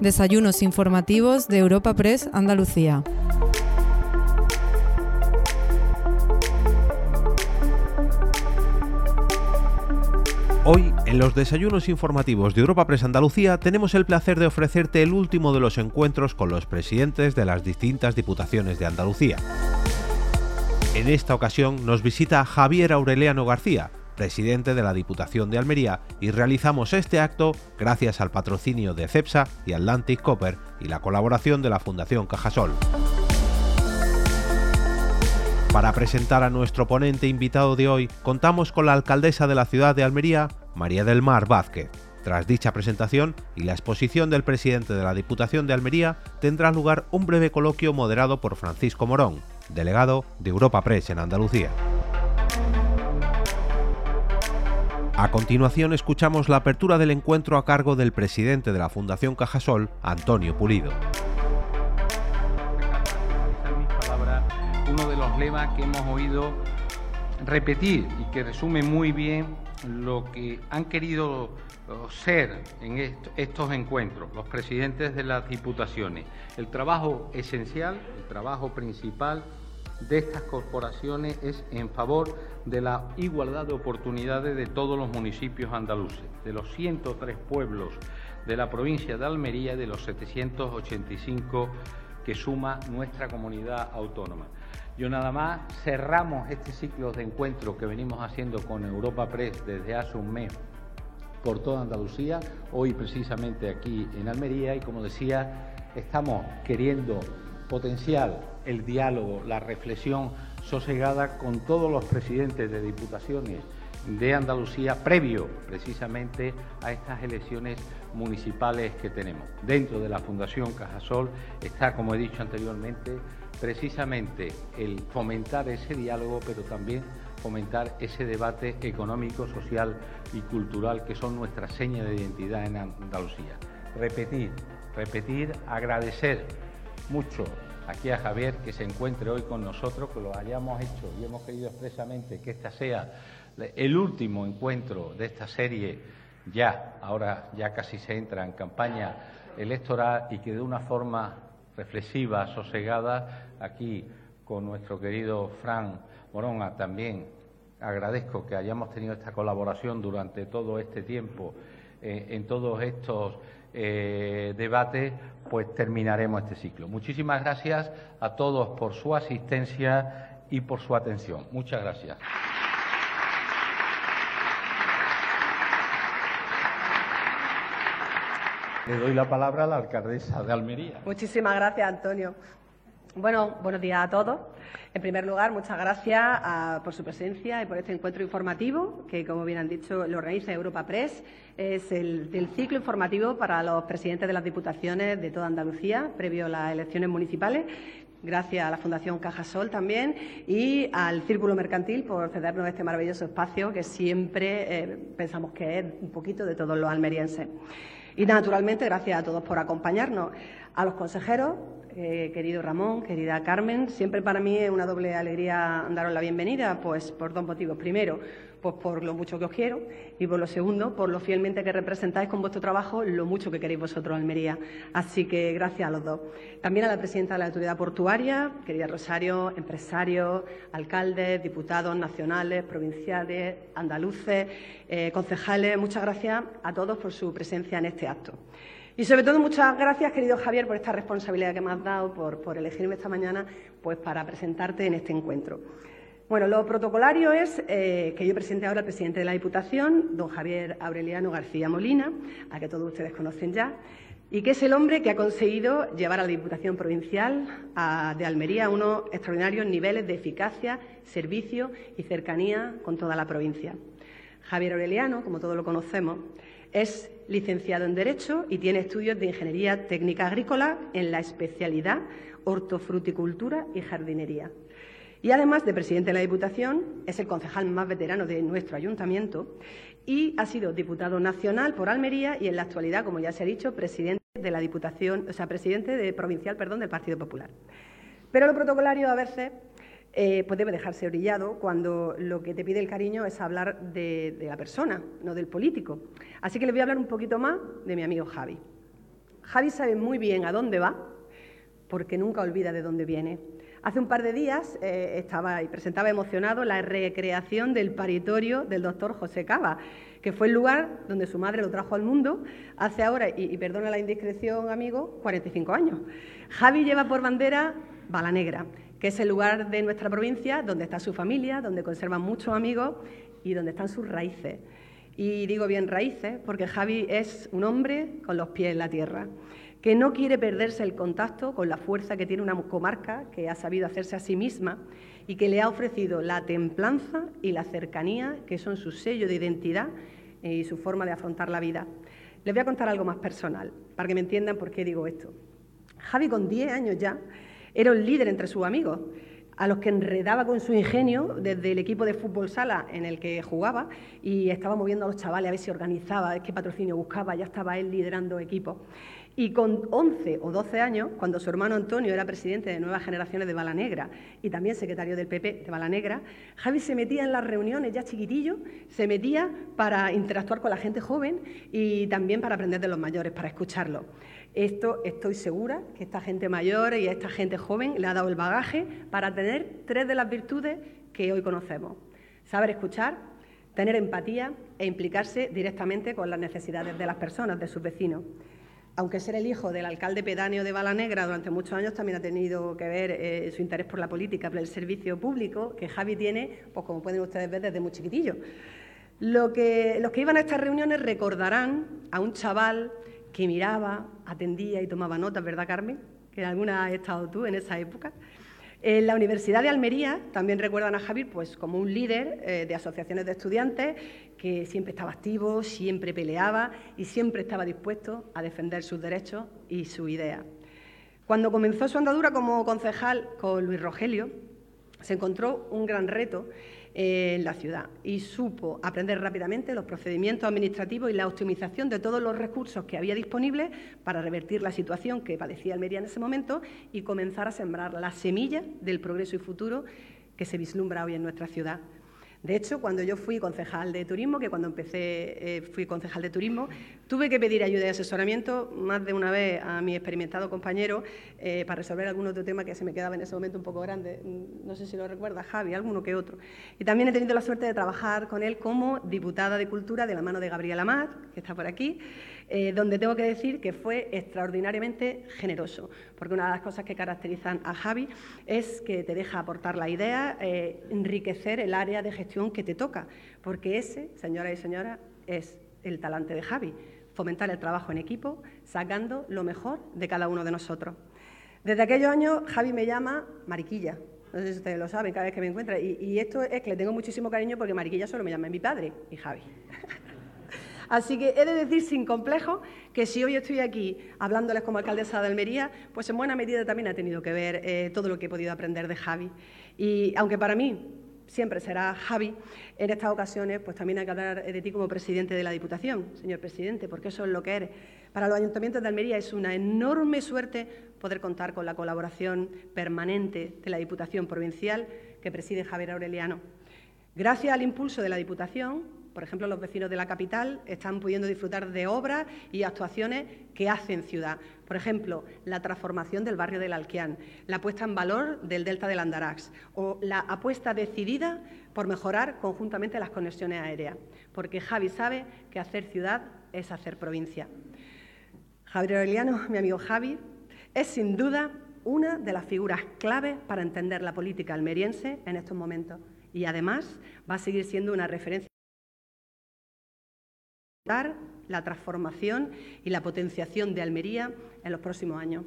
Desayunos informativos de Europa Press Andalucía. Hoy, en los desayunos informativos de Europa Press Andalucía, tenemos el placer de ofrecerte el último de los encuentros con los presidentes de las distintas diputaciones de Andalucía. En esta ocasión nos visita Javier Aureliano García, presidente de la Diputación de Almería, y realizamos este acto gracias al patrocinio de CEPSA y Atlantic Copper y la colaboración de la Fundación Cajasol. Para presentar a nuestro ponente invitado de hoy, contamos con la alcaldesa de la ciudad de Almería, María del Mar Vázquez. Tras dicha presentación y la exposición del presidente de la Diputación de Almería, tendrá lugar un breve coloquio moderado por Francisco Morón, delegado de Europa Press en Andalucía. A continuación escuchamos la apertura del encuentro a cargo del presidente de la Fundación Cajasol, Antonio Pulido. Uno de los lemas que hemos oído repetir y que resume muy bien lo que han querido ser en estos encuentros los presidentes de las diputaciones. El trabajo esencial, el trabajo principal de estas corporaciones es en favor de la igualdad de oportunidades de todos los municipios andaluces, de los 103 pueblos de la provincia de Almería de los 785 que suma nuestra comunidad autónoma. Yo nada más cerramos este ciclo de encuentro que venimos haciendo con Europa Press desde hace un mes por toda Andalucía, hoy precisamente aquí en Almería y como decía, estamos queriendo potenciar el diálogo, la reflexión sosegada con todos los presidentes de diputaciones de Andalucía previo precisamente a estas elecciones municipales que tenemos. Dentro de la Fundación Cajasol está, como he dicho anteriormente, precisamente el fomentar ese diálogo, pero también fomentar ese debate económico, social y cultural que son nuestras señas de identidad en Andalucía. Repetir, repetir, agradecer mucho aquí a Javier que se encuentre hoy con nosotros, que lo hayamos hecho y hemos querido expresamente que esta sea el último encuentro de esta serie, ya, ahora ya casi se entra en campaña electoral y que de una forma reflexiva, sosegada, aquí con nuestro querido Fran Morona también agradezco que hayamos tenido esta colaboración durante todo este tiempo eh, en todos estos eh, debate, pues terminaremos este ciclo. Muchísimas gracias a todos por su asistencia y por su atención. Muchas gracias. Le doy la palabra a la alcaldesa de Almería. Muchísimas gracias, Antonio. Bueno, buenos días a todos. En primer lugar, muchas gracias ah, por su presencia y por este encuentro informativo que, como bien han dicho, lo organiza Europa Press. Es el del ciclo informativo para los presidentes de las diputaciones de toda Andalucía, previo a las elecciones municipales. Gracias a la Fundación Cajasol también y al Círculo Mercantil por cedernos este maravilloso espacio que siempre eh, pensamos que es un poquito de todos los almerienses. Y naturalmente, gracias a todos por acompañarnos. A los consejeros, eh, querido Ramón, querida Carmen, siempre para mí es una doble alegría daros la bienvenida, pues por dos motivos. Primero, pues por lo mucho que os quiero y por lo segundo, por lo fielmente que representáis con vuestro trabajo lo mucho que queréis vosotros, Almería. Así que gracias a los dos. También a la presidenta de la Autoridad Portuaria, querida Rosario, empresarios, alcaldes, diputados nacionales, provinciales, andaluces, eh, concejales. Muchas gracias a todos por su presencia en este acto. Y sobre todo muchas gracias, querido Javier, por esta responsabilidad que me has dado, por, elegirme esta mañana pues, para presentarte en este encuentro. Bueno, lo protocolario es eh, que yo presente ahora al presidente de la Diputación, don Javier Aureliano García Molina, a que todos ustedes conocen ya, y que es el hombre que ha conseguido llevar a la Diputación Provincial de Almería a unos extraordinarios niveles de eficacia, servicio y cercanía con toda la provincia. Javier Aureliano, como todos lo conocemos, es licenciado en Derecho y tiene estudios de Ingeniería Técnica Agrícola en la especialidad Hortofruticultura y Jardinería. Y además de presidente de la Diputación, es el concejal más veterano de nuestro ayuntamiento y ha sido diputado nacional por Almería y en la actualidad, como ya se ha dicho, presidente de la Diputación, o sea, presidente de provincial, perdón, del Partido Popular. Pero lo protocolario a veces eh, pues debe dejarse brillado cuando lo que te pide el cariño es hablar de, la persona, no del político. Así que les voy a hablar un poquito más de mi amigo Javi. Javi sabe muy bien a dónde va, porque nunca olvida de dónde viene. Hace un par de días eh, estaba y presentaba emocionado la recreación del paritorio del doctor José Cava, que fue el lugar donde su madre lo trajo al mundo hace ahora, y, y perdona la indiscreción, amigo, 45 años. Javi lleva por bandera Bala Negra, que es el lugar de nuestra provincia donde está su familia, donde conserva muchos amigos y donde están sus raíces. Y digo bien raíces porque Javi es un hombre con los pies en la tierra, que no quiere perderse el contacto con la fuerza que tiene una comarca que ha sabido hacerse a sí misma y que le ha ofrecido la templanza y la cercanía, que son su sello de identidad y su forma de afrontar la vida. Les voy a contar algo más personal, para que me entiendan por qué digo esto. Javi, con 10 años ya, era un líder entre sus amigos, a los que enredaba con su ingenio desde el equipo de fútbol sala en el que jugaba y estaba moviendo a los chavales a ver si organizaba, qué patrocinio buscaba, ya estaba él liderando equipos. Y con 11 o 12 años, cuando su hermano Antonio era presidente de Nuevas Generaciones de Bala Negra y también secretario del PP de Bala Negra, Javi se metía en las reuniones ya chiquitillo, se metía para interactuar con la gente joven y también para aprender de los mayores, para escucharlos. Esto estoy segura que esta gente mayor y esta gente joven le ha dado el bagaje para tener tres de las virtudes que hoy conocemos. Saber escuchar, tener empatía e implicarse directamente con las necesidades de las personas, de sus vecinos aunque ser el hijo del alcalde pedáneo de Bala Negra durante muchos años también ha tenido que ver eh, su interés por la política, por el servicio público, que Javi tiene, pues como pueden ustedes ver, desde muy chiquitillo. Lo que, los que iban a estas reuniones recordarán a un chaval que miraba, atendía y tomaba notas, ¿verdad, Carmen? Que en alguna has estado tú en esa época. En la Universidad de Almería también recuerdan a Javier pues, como un líder eh, de asociaciones de estudiantes que siempre estaba activo, siempre peleaba y siempre estaba dispuesto a defender sus derechos y su idea. Cuando comenzó su andadura como concejal con Luis Rogelio, se encontró un gran reto en la ciudad y supo aprender rápidamente los procedimientos administrativos y la optimización de todos los recursos que había disponibles para revertir la situación que padecía Almería en ese momento y comenzar a sembrar la semilla del progreso y futuro que se vislumbra hoy en nuestra ciudad. De hecho, cuando yo fui concejal de turismo, que cuando empecé eh, fui concejal de turismo, tuve que pedir ayuda y asesoramiento más de una vez a mi experimentado compañero eh, para resolver algún otro tema que se me quedaba en ese momento un poco grande. No sé si lo recuerda Javi, alguno que otro. Y también he tenido la suerte de trabajar con él como diputada de Cultura de la mano de Gabriela Amat, que está por aquí. Eh, donde tengo que decir que fue extraordinariamente generoso, porque una de las cosas que caracterizan a Javi es que te deja aportar la idea, eh, enriquecer el área de gestión que te toca, porque ese, señoras y señoras, es el talante de Javi, fomentar el trabajo en equipo, sacando lo mejor de cada uno de nosotros. Desde aquellos años, Javi me llama Mariquilla, no sé si ustedes lo saben cada vez que me encuentra. Y, y, esto es que le tengo muchísimo cariño porque Mariquilla solo me llama mi padre y Javi. Así que he de decir sin complejo que si hoy estoy aquí hablándoles como alcaldesa de Almería, pues en buena medida también ha tenido que ver eh, todo lo que he podido aprender de Javi. Y aunque para mí siempre será Javi, en estas ocasiones pues también hay que hablar de ti como presidente de la Diputación, señor presidente, porque eso es lo que eres. Para los ayuntamientos de Almería es una enorme suerte poder contar con la colaboración permanente de la Diputación Provincial que preside Javier Aureliano. Gracias al impulso de la Diputación, por ejemplo, los vecinos de la capital están pudiendo disfrutar de obras y actuaciones que hacen ciudad. Por ejemplo, la transformación del barrio del Alquián, la puesta en valor del delta del Andarax o la apuesta decidida por mejorar conjuntamente las conexiones aéreas, porque Javi sabe que hacer ciudad es hacer provincia. Javier Aureliano, mi amigo Javi, es sin duda una de las figuras clave para entender la política almeriense en estos momentos y además va a seguir siendo una referencia la transformación y la potenciación de Almería en los próximos años.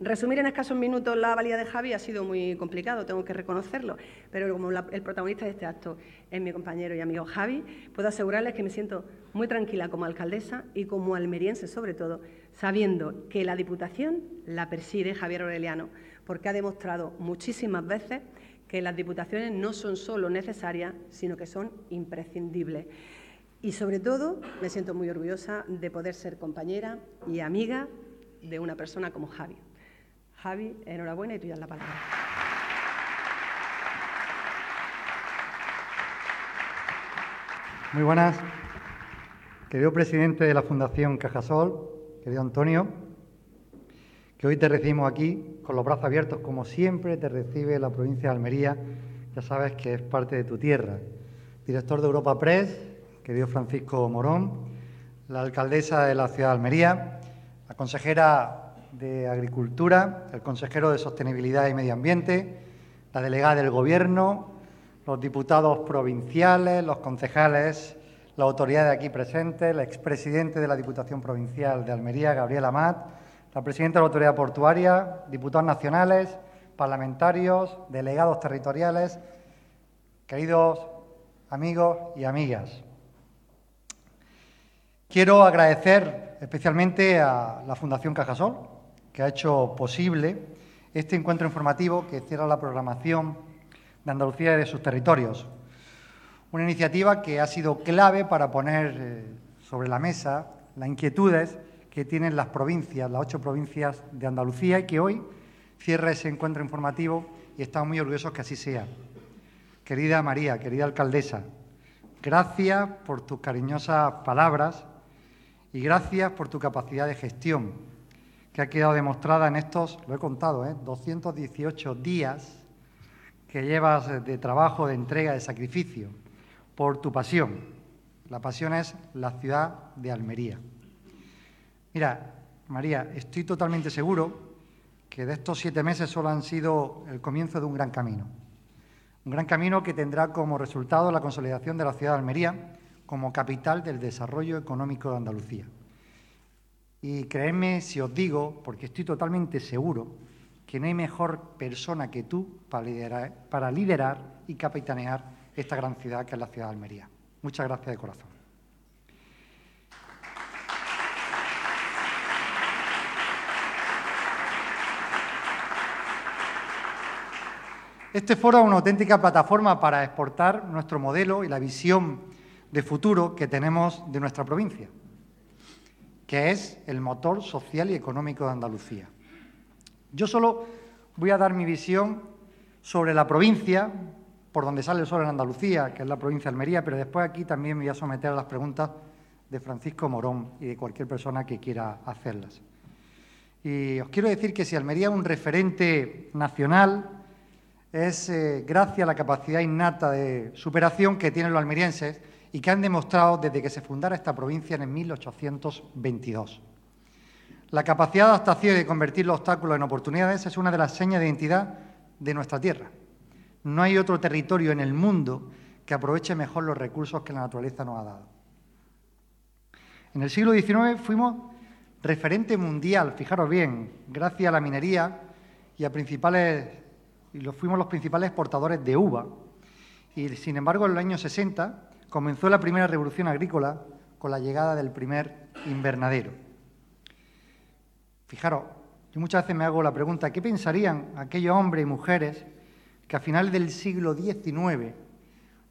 Resumir en escasos minutos la valía de Javi ha sido muy complicado, tengo que reconocerlo, pero como el protagonista de este acto es mi compañero y amigo Javi, puedo asegurarles que me siento muy tranquila como alcaldesa y como almeriense sobre todo, sabiendo que la Diputación la preside Javier Aureliano, porque ha demostrado muchísimas veces que las diputaciones no son solo necesarias, sino que son imprescindibles. Y sobre todo me siento muy orgullosa de poder ser compañera y amiga de una persona como Javi. Javi, enhorabuena y tuya la palabra. Muy buenas. Querido presidente de la Fundación Cajasol, querido Antonio, que hoy te recibimos aquí con los brazos abiertos, como siempre te recibe la provincia de Almería, ya sabes que es parte de tu tierra. Director de Europa Press, querido Francisco Morón, la alcaldesa de la ciudad de Almería, la consejera de Agricultura, el consejero de Sostenibilidad y Medio Ambiente, la delegada del Gobierno, los diputados provinciales, los concejales, la autoridad de aquí presente, el expresidente de la Diputación Provincial de Almería, Gabriel Amat, la presidenta de la Autoridad Portuaria, diputados nacionales, parlamentarios, delegados territoriales, queridos amigos y amigas. Quiero agradecer especialmente a la Fundación Cajasol, que ha hecho posible este encuentro informativo que cierra la programación de Andalucía y de sus territorios. Una iniciativa que ha sido clave para poner eh, sobre la mesa las inquietudes que tienen las provincias, las ocho provincias de Andalucía, y que hoy cierra ese encuentro informativo y estamos muy orgullosos que así sea. Querida María, querida alcaldesa, gracias por tus cariñosas palabras y gracias por tu capacidad de gestión, que ha quedado demostrada en estos, lo he contado, ¿eh? 218 días que llevas de trabajo, de entrega, de sacrificio, por tu pasión. La pasión es la ciudad de Almería. Mira, María, estoy totalmente seguro que de estos siete meses solo han sido el comienzo de un gran camino. Un gran camino que tendrá como resultado la consolidación de la ciudad de Almería como capital del desarrollo económico de Andalucía. Y créeme si os digo, porque estoy totalmente seguro, que no hay mejor persona que tú para liderar, para liderar y capitanear esta gran ciudad que es la ciudad de Almería. Muchas gracias de corazón. Este foro es una auténtica plataforma para exportar nuestro modelo y la visión de futuro que tenemos de nuestra provincia, que es el motor social y económico de Andalucía. Yo solo voy a dar mi visión sobre la provincia, por donde sale el sol en Andalucía, que es la provincia de Almería, pero después aquí también me voy a someter a las preguntas de Francisco Morón y de cualquier persona que quiera hacerlas. Y os quiero decir que si Almería es un referente nacional, es eh, gracias a la capacidad innata de superación que tienen los almerienses y que han demostrado desde que se fundara esta provincia en el 1822. La capacidad de adaptación y de convertir los obstáculos en oportunidades es una de las señas de identidad de nuestra tierra. No hay otro territorio en el mundo que aproveche mejor los recursos que la naturaleza nos ha dado. En el siglo XIX fuimos referente mundial, fijaros bien, gracias a la minería y a principales y fuimos los principales exportadores de uva. Y sin embargo, en los años 60 comenzó la primera revolución agrícola con la llegada del primer invernadero. Fijaros, yo muchas veces me hago la pregunta, ¿qué pensarían aquellos hombres y mujeres que a finales del siglo XIX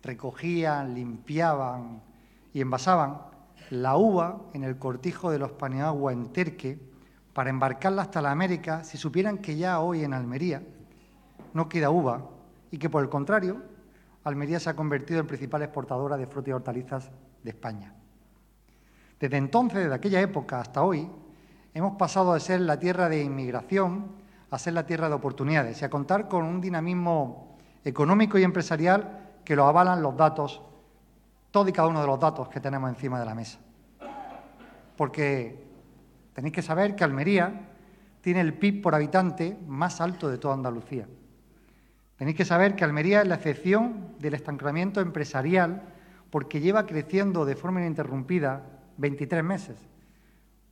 recogían, limpiaban y envasaban la uva en el cortijo de los Paniagua en Terque para embarcarla hasta la América si supieran que ya hoy en Almería no queda uva y que, por el contrario, Almería se ha convertido en principal exportadora de frutas y hortalizas de España. Desde entonces, desde aquella época hasta hoy, hemos pasado de ser la tierra de inmigración a ser la tierra de oportunidades y a contar con un dinamismo económico y empresarial que lo avalan los datos, todos y cada uno de los datos que tenemos encima de la mesa. Porque tenéis que saber que Almería tiene el PIB por habitante más alto de toda Andalucía. Tenéis que saber que Almería es la excepción del estancamiento empresarial porque lleva creciendo de forma ininterrumpida 23 meses.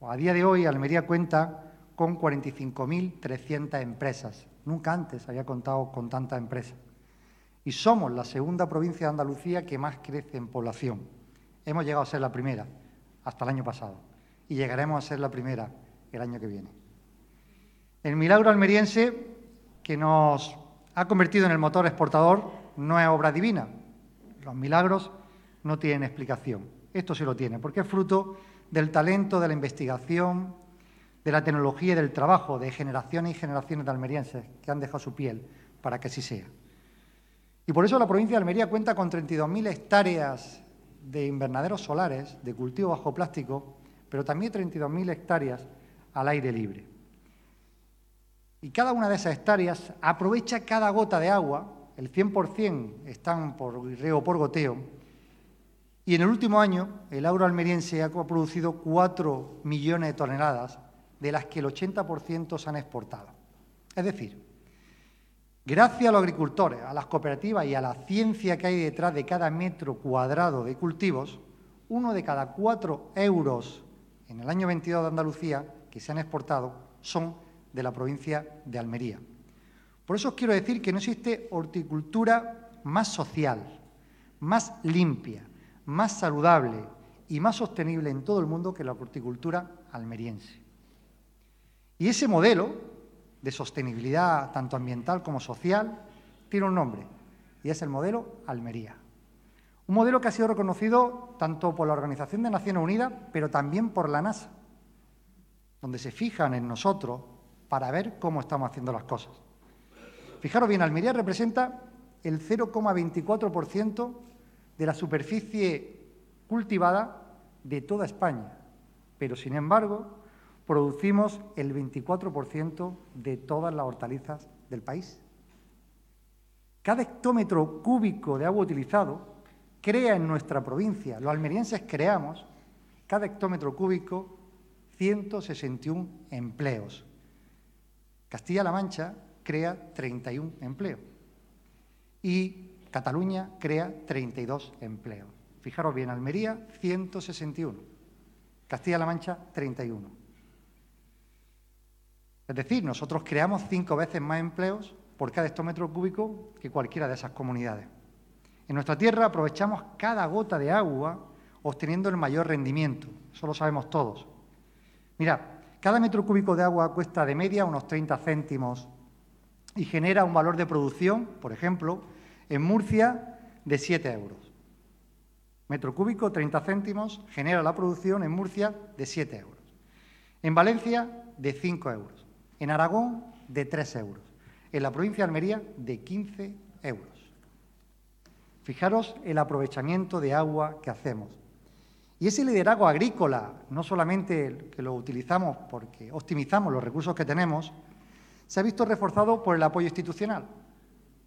A día de hoy, Almería cuenta con 45.300 empresas. Nunca antes había contado con tantas empresas. Y somos la segunda provincia de Andalucía que más crece en población. Hemos llegado a ser la primera hasta el año pasado y llegaremos a ser la primera el año que viene. El milagro almeriense que nos ha convertido en el motor exportador no es obra divina. Los milagros no tienen explicación. Esto sí lo tiene, porque es fruto del talento, de la investigación, de la tecnología y del trabajo de generaciones y generaciones de almerienses que han dejado su piel para que así sea. Y por eso la provincia de Almería cuenta con 32.000 hectáreas de invernaderos solares, de cultivo bajo plástico, pero también 32.000 hectáreas al aire libre. Y cada una de esas hectáreas aprovecha cada gota de agua, el 100% están por riego por goteo, y en el último año el agro almeriense ha producido 4 millones de toneladas, de las que el 80% se han exportado. Es decir, gracias a los agricultores, a las cooperativas y a la ciencia que hay detrás de cada metro cuadrado de cultivos, uno de cada cuatro euros en el año 22 de Andalucía que se han exportado son de la provincia de Almería. Por eso os quiero decir que no existe horticultura más social, más limpia, más saludable y más sostenible en todo el mundo que la horticultura almeriense. Y ese modelo de sostenibilidad tanto ambiental como social tiene un nombre y es el modelo Almería. Un modelo que ha sido reconocido tanto por la Organización de Naciones Unidas, pero también por la NASA, donde se fijan en nosotros para ver cómo estamos haciendo las cosas. Fijaros bien, Almería representa el 0,24% de la superficie cultivada de toda España, pero sin embargo producimos el 24% de todas las hortalizas del país. Cada hectómetro cúbico de agua utilizado crea en nuestra provincia, los almerienses creamos, cada hectómetro cúbico, 161 empleos. Castilla-La Mancha crea 31 empleos y Cataluña crea 32 empleos. Fijaros bien, Almería 161, Castilla-La Mancha 31. Es decir, nosotros creamos cinco veces más empleos por cada hectómetro cúbico que cualquiera de esas comunidades. En nuestra tierra aprovechamos cada gota de agua obteniendo el mayor rendimiento, eso lo sabemos todos. Mira, cada metro cúbico de agua cuesta de media unos 30 céntimos y genera un valor de producción, por ejemplo, en Murcia de 7 euros. Metro cúbico, 30 céntimos, genera la producción en Murcia de 7 euros. En Valencia, de 5 euros. En Aragón, de 3 euros. En la provincia de Almería, de 15 euros. Fijaros el aprovechamiento de agua que hacemos. Y ese liderazgo agrícola, no solamente que lo utilizamos porque optimizamos los recursos que tenemos, se ha visto reforzado por el apoyo institucional.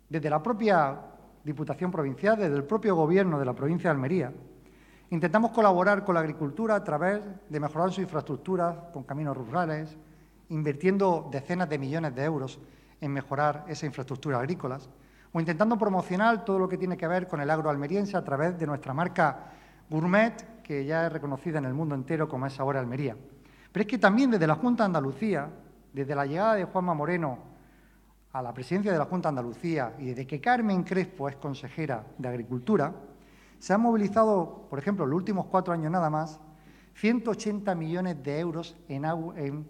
Desde la propia Diputación Provincial, desde el propio Gobierno de la provincia de Almería, intentamos colaborar con la agricultura a través de mejorar su infraestructura con caminos rurales, invirtiendo decenas de millones de euros en mejorar esa infraestructura agrícolas, o intentando promocionar todo lo que tiene que ver con el agro almeriense a través de nuestra marca Gourmet, que ya es reconocida en el mundo entero como es ahora Almería. Pero es que también desde la Junta de Andalucía desde la llegada de Juanma Moreno a la presidencia de la Junta de Andalucía y desde que Carmen Crespo es consejera de Agricultura, se han movilizado, por ejemplo, en los últimos cuatro años nada más, 180 millones de euros en, en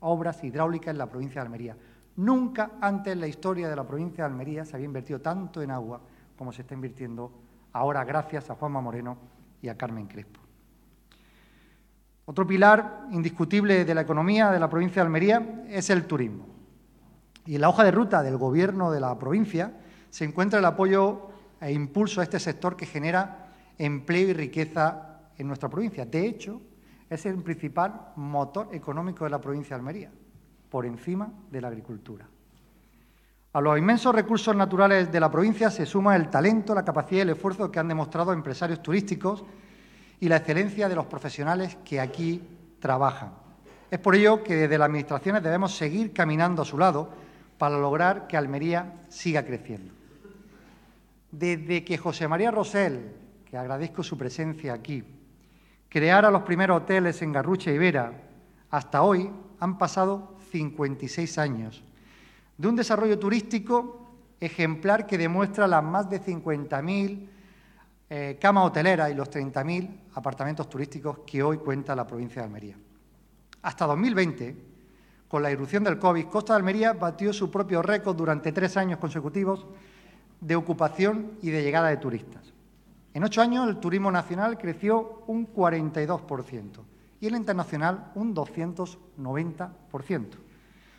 obras hidráulicas en la provincia de Almería. Nunca antes en la historia de la provincia de Almería se había invertido tanto en agua como se está invirtiendo ahora gracias a Juanma Moreno y a Carmen Crespo. Otro pilar indiscutible de la economía de la provincia de Almería es el turismo. Y en la hoja de ruta del Gobierno de la provincia se encuentra el apoyo e impulso a este sector que genera empleo y riqueza en nuestra provincia. De hecho, es el principal motor económico de la provincia de Almería, por encima de la agricultura. A los inmensos recursos naturales de la provincia se suma el talento, la capacidad y el esfuerzo que han demostrado empresarios turísticos y la excelencia de los profesionales que aquí trabajan. Es por ello que desde las Administraciones debemos seguir caminando a su lado para lograr que Almería siga creciendo. Desde que José María Rosell, que agradezco su presencia aquí, creara los primeros hoteles en Garrucha y Vera, hasta hoy han pasado 56 años de un desarrollo turístico ejemplar que demuestra las más de 50.000 eh, cama hotelera y los 30.000 apartamentos turísticos que hoy cuenta la provincia de Almería. Hasta 2020, con la irrupción del COVID, Costa de Almería batió su propio récord durante tres años consecutivos de ocupación y de llegada de turistas. En ocho años el turismo nacional creció un 42% y el internacional un 290%.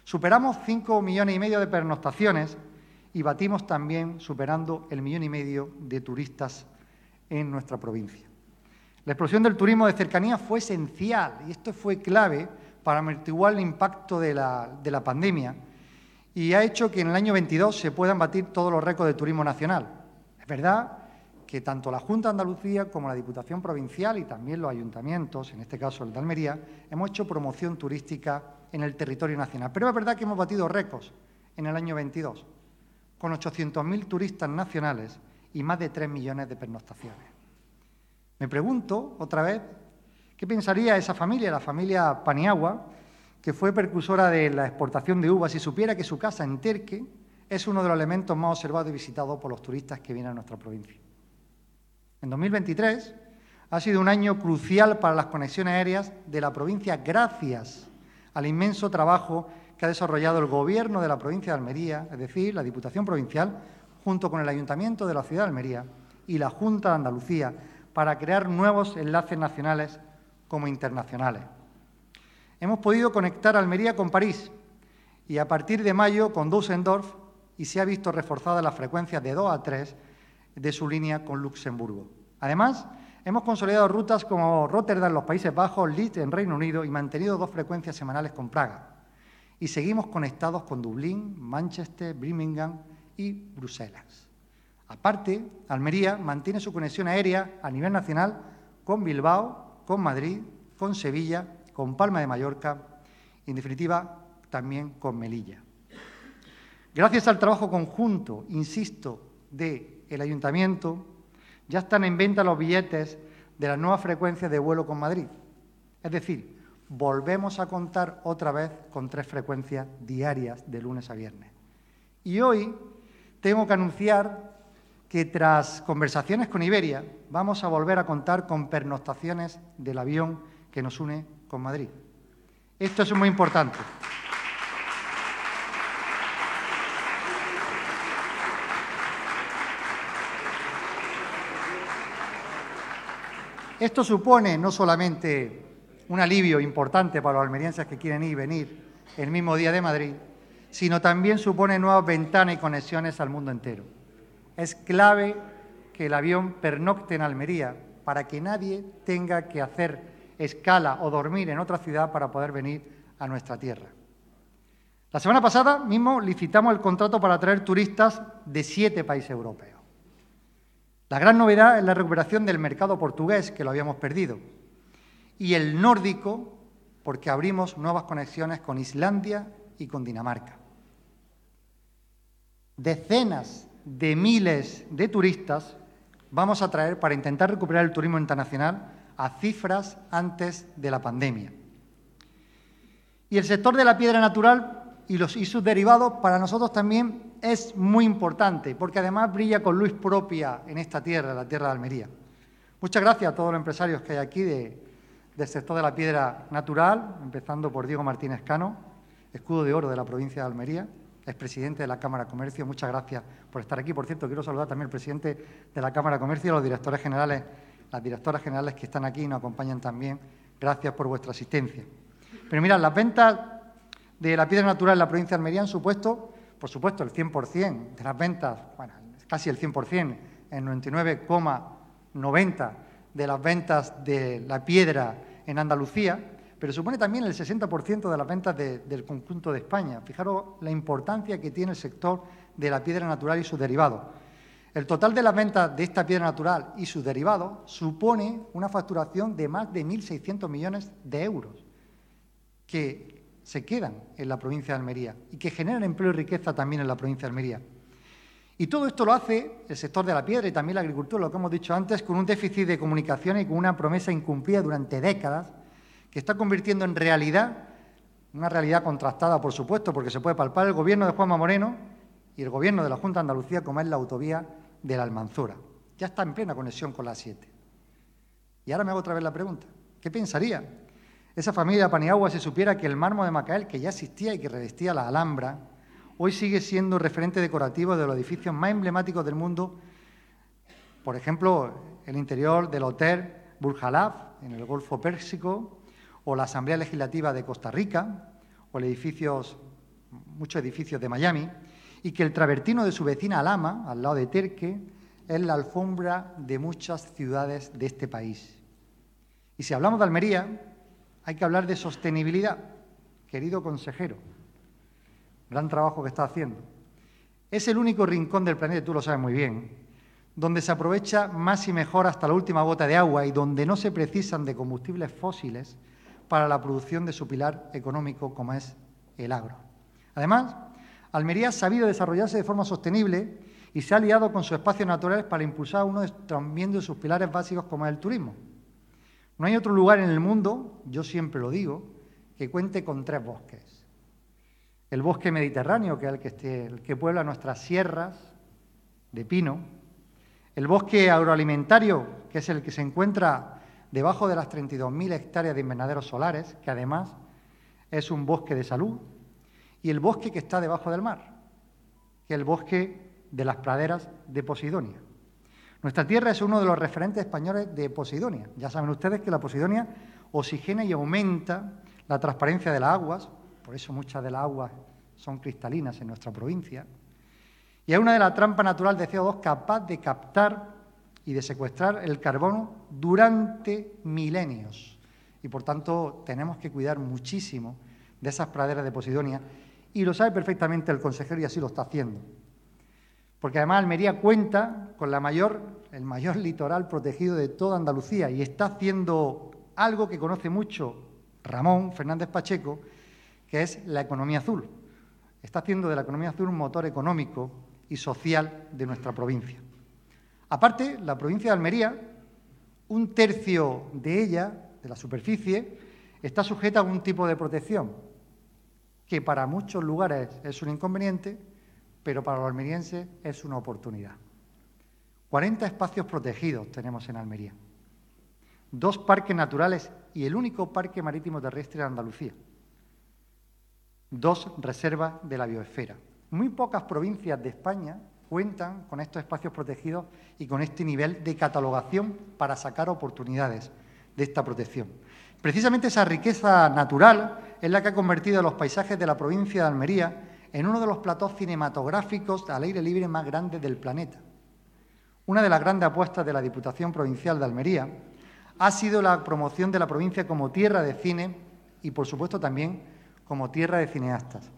Superamos cinco millones y medio de pernoctaciones y batimos también superando el millón y medio de turistas en nuestra provincia. La explosión del turismo de cercanía fue esencial y esto fue clave para amortiguar el impacto de la, de la pandemia y ha hecho que en el año 22 se puedan batir todos los récords de turismo nacional. Es verdad que tanto la Junta de Andalucía como la Diputación Provincial y también los ayuntamientos, en este caso el de Almería, hemos hecho promoción turística en el territorio nacional. Pero es verdad que hemos batido récords en el año 22, con 800.000 turistas nacionales y más de 3 millones de pernoctaciones. Me pregunto otra vez, ¿qué pensaría esa familia, la familia Paniagua, que fue precursora de la exportación de uvas, si supiera que su casa en Terque es uno de los elementos más observados y visitados por los turistas que vienen a nuestra provincia? En 2023 ha sido un año crucial para las conexiones aéreas de la provincia gracias al inmenso trabajo que ha desarrollado el Gobierno de la provincia de Almería, es decir, la Diputación Provincial, junto con el Ayuntamiento de la ciudad de Almería y la Junta de Andalucía, para crear nuevos enlaces nacionales como internacionales. Hemos podido conectar Almería con París y a partir de mayo con Düsseldorf y se ha visto reforzada la frecuencia de 2 a 3 de su línea con Luxemburgo. Además, hemos consolidado rutas como Rotterdam los Países Bajos, Leeds en Reino Unido y mantenido dos frecuencias semanales con Praga y seguimos conectados con Dublín, Manchester, Birmingham y Bruselas. Aparte, Almería mantiene su conexión aérea a nivel nacional con Bilbao, con Madrid, con Sevilla, con Palma de Mallorca y, en definitiva, también con Melilla. Gracias al trabajo conjunto, insisto, del el Ayuntamiento, ya están en venta los billetes de las nuevas frecuencias de vuelo con Madrid. Es decir, volvemos a contar otra vez con tres frecuencias diarias de lunes a viernes. Y hoy tengo que anunciar que tras conversaciones con Iberia vamos a volver a contar con pernoctaciones del avión que nos une con Madrid. Esto es muy importante. Esto supone no solamente un alivio importante para los almerienses que quieren ir y venir el mismo día de Madrid, sino también supone nuevas ventanas y conexiones al mundo entero. Es clave que el avión pernocte en Almería para que nadie tenga que hacer escala o dormir en otra ciudad para poder venir a nuestra tierra. La semana pasada mismo licitamos el contrato para traer turistas de siete países europeos. La gran novedad es la recuperación del mercado portugués, que lo habíamos perdido y el nórdico, porque abrimos nuevas conexiones con Islandia y con Dinamarca. Decenas de miles de turistas vamos a traer para intentar recuperar el turismo internacional a cifras antes de la pandemia. Y el sector de la piedra natural y, los, sus derivados para nosotros también es muy importante, porque además brilla con luz propia en esta tierra, la tierra de Almería. Muchas gracias a todos los empresarios que hay aquí de, del sector de la piedra natural, empezando por Diego Martínez Cano, escudo de oro de la provincia de Almería, expresidente de la Cámara de Comercio. Muchas gracias por estar aquí. Por cierto, quiero saludar también al presidente de la Cámara de Comercio y a los directores generales, las directoras generales que están aquí y nos acompañan también. Gracias por vuestra asistencia. Pero mirad, las ventas de la piedra natural en la provincia de Almería han supuesto, por supuesto, el 100% de las ventas, bueno, casi el 100%, el 99,90% de las ventas de la piedra en Andalucía, pero supone también el 60% de las ventas del conjunto de España. Fijaros la importancia que tiene el sector de la piedra natural y sus derivados. El total de las ventas de esta piedra natural y sus derivados supone una facturación de más de 1.600 millones de euros que se quedan en la provincia de Almería y que generan empleo y riqueza también en la provincia de Almería. Y todo esto lo hace el sector de la piedra y también la agricultura, lo que hemos dicho antes, con un déficit de comunicación y con una promesa incumplida durante décadas, que está convirtiendo en realidad, una realidad contrastada, por supuesto, porque se puede palpar el gobierno de Juanma Moreno y el gobierno de la Junta de Andalucía, como es la autovía de la Almanzora. Ya está en plena conexión con la 7. Y ahora me hago otra vez la pregunta. ¿Qué pensaría esa familia de Paniagua si supiera que el mármol de Macael, que ya existía y que revestía la Alhambra, hoy sigue siendo referente decorativo de los edificios más emblemáticos del mundo, por ejemplo, el interior del Hotel Burj en el Golfo Pérsico, o la Asamblea Legislativa de Costa Rica, o edificios, muchos edificios de Miami, y que el travertino de su vecina Alama, al lado de Terque, es la alfombra de muchas ciudades de este país. Y si hablamos de Almería, hay que hablar de sostenibilidad, querido consejero. gran trabajo que está haciendo. Es el único rincón del planeta, tú lo sabes muy bien, donde se aprovecha más y mejor hasta la última gota de agua y donde no se precisan de combustibles fósiles para la producción de su pilar económico como es el agro. Además, Almería ha sabido desarrollarse de forma sostenible y se ha aliado con sus espacios naturales para impulsar uno de sus pilares básicos como es el turismo. No hay otro lugar en el mundo, yo siempre lo digo, que cuente con tres bosques. El bosque mediterráneo, que es el que, que puebla nuestras sierras de pino, el bosque agroalimentario, que es el que se encuentra debajo de las 32.000 hectáreas de invernaderos solares, que además es un bosque de salud, y el bosque que está debajo del mar, que es el bosque de las praderas de Posidonia. Nuestra tierra es uno de los referentes españoles de Posidonia. Ya saben ustedes que la Posidonia oxigena y aumenta la transparencia de las aguas, por eso muchas de las aguas son cristalinas en nuestra provincia, y es una de las trampas naturales de CO2 capaz de captar y de secuestrar el carbono durante milenios. Y por tanto tenemos que cuidar muchísimo de esas praderas de Posidonia y lo sabe perfectamente el consejero y así lo está haciendo. Porque además Almería cuenta con la mayor, el mayor litoral protegido de toda Andalucía y está haciendo algo que conoce mucho Ramón Fernández Pacheco, que es la economía azul. Está haciendo de la economía azul un motor económico y social de nuestra provincia. Aparte, la provincia de Almería, un tercio de ella, de la superficie, está sujeta a un tipo de protección, que para muchos lugares es un inconveniente, pero para los almerienses es una oportunidad. 40 espacios protegidos tenemos en Almería, dos parques naturales y el único parque marítimo terrestre de Andalucía, dos reservas de la biosfera, muy pocas provincias de España cuentan con estos espacios protegidos y con este nivel de catalogación para sacar oportunidades de esta protección. Precisamente esa riqueza natural es la que ha convertido los paisajes de la provincia de Almería en uno de los platós cinematográficos al aire libre más grandes del planeta. Una de las grandes apuestas de la Diputación Provincial de Almería ha sido la promoción de la provincia como tierra de cine y, por supuesto, también como tierra de cineastas.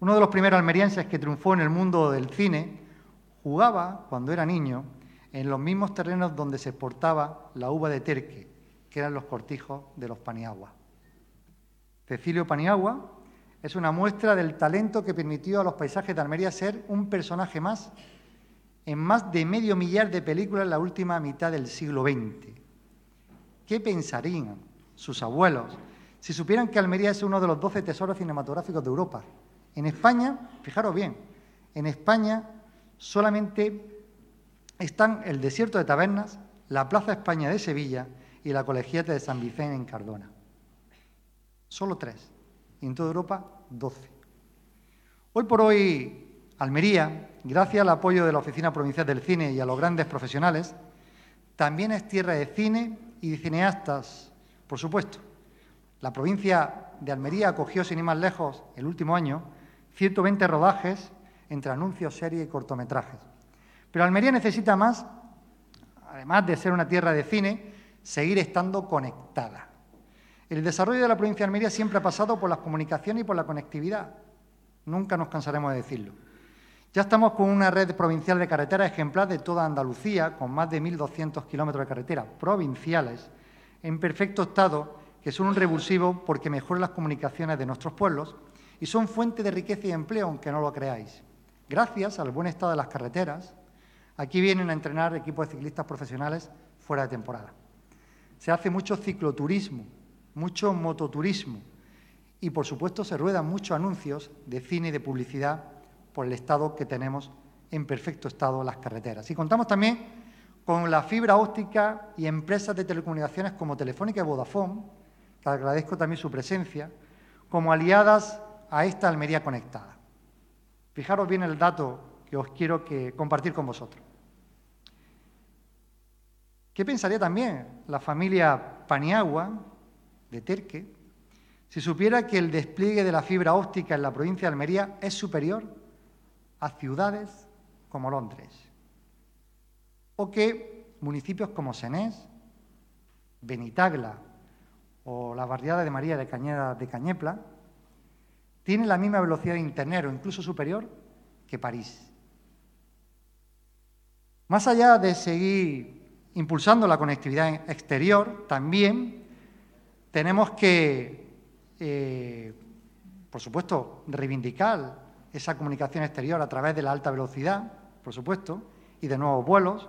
Uno de los primeros almerienses que triunfó en el mundo del cine jugaba, cuando era niño, en los mismos terrenos donde se exportaba la uva de Terque, que eran los cortijos de los Paniagua. Cecilio Paniagua es una muestra del talento que permitió a los paisajes de Almería ser un personaje más en más de medio millar de películas en la última mitad del siglo XX. ¿Qué pensarían sus abuelos si supieran que Almería es uno de los doce tesoros cinematográficos de Europa? En España, fijaros bien, en España solamente están el desierto de Tabernas, la Plaza España de Sevilla y la Colegiata de San Vicente en Cardona. Solo tres. Y en toda Europa, doce. Hoy por hoy, Almería, gracias al apoyo de la Oficina Provincial del Cine y a los grandes profesionales, también es tierra de cine y de cineastas, por supuesto. La provincia de Almería acogió, sin ir más lejos, el último año, 120 rodajes entre anuncios, series y cortometrajes. Pero Almería necesita más, además de ser una tierra de cine, seguir estando conectada. El desarrollo de la provincia de Almería siempre ha pasado por las comunicaciones y por la conectividad. Nunca nos cansaremos de decirlo. Ya estamos con una red provincial de carreteras ejemplar de toda Andalucía, con más de 1.200 kilómetros de carreteras provinciales, en perfecto estado, que son un revulsivo porque mejoran las comunicaciones de nuestros pueblos y son fuente de riqueza y empleo, aunque no lo creáis. Gracias al buen estado de las carreteras, aquí vienen a entrenar equipos de ciclistas profesionales fuera de temporada. Se hace mucho cicloturismo, mucho mototurismo y, por supuesto, se ruedan muchos anuncios de cine y de publicidad por el estado que tenemos en perfecto estado las carreteras. Y contamos también con la fibra óptica y empresas de telecomunicaciones como Telefónica y Vodafone, que agradezco también su presencia, como aliadas a esta Almería conectada. Fijaros bien el dato que os quiero que compartir con vosotros. ¿Qué pensaría también la familia Paniagua de Terque si supiera que el despliegue de la fibra óptica en la provincia de Almería es superior a ciudades como Londres? O que municipios como Senés, Benitagla o la barriada de María de Cañeda de Cañepla tiene la misma velocidad de Internet o incluso superior que París. Más allá de seguir impulsando la conectividad exterior, también tenemos que, eh, por supuesto, reivindicar esa comunicación exterior a través de la alta velocidad, por supuesto, y de nuevos vuelos,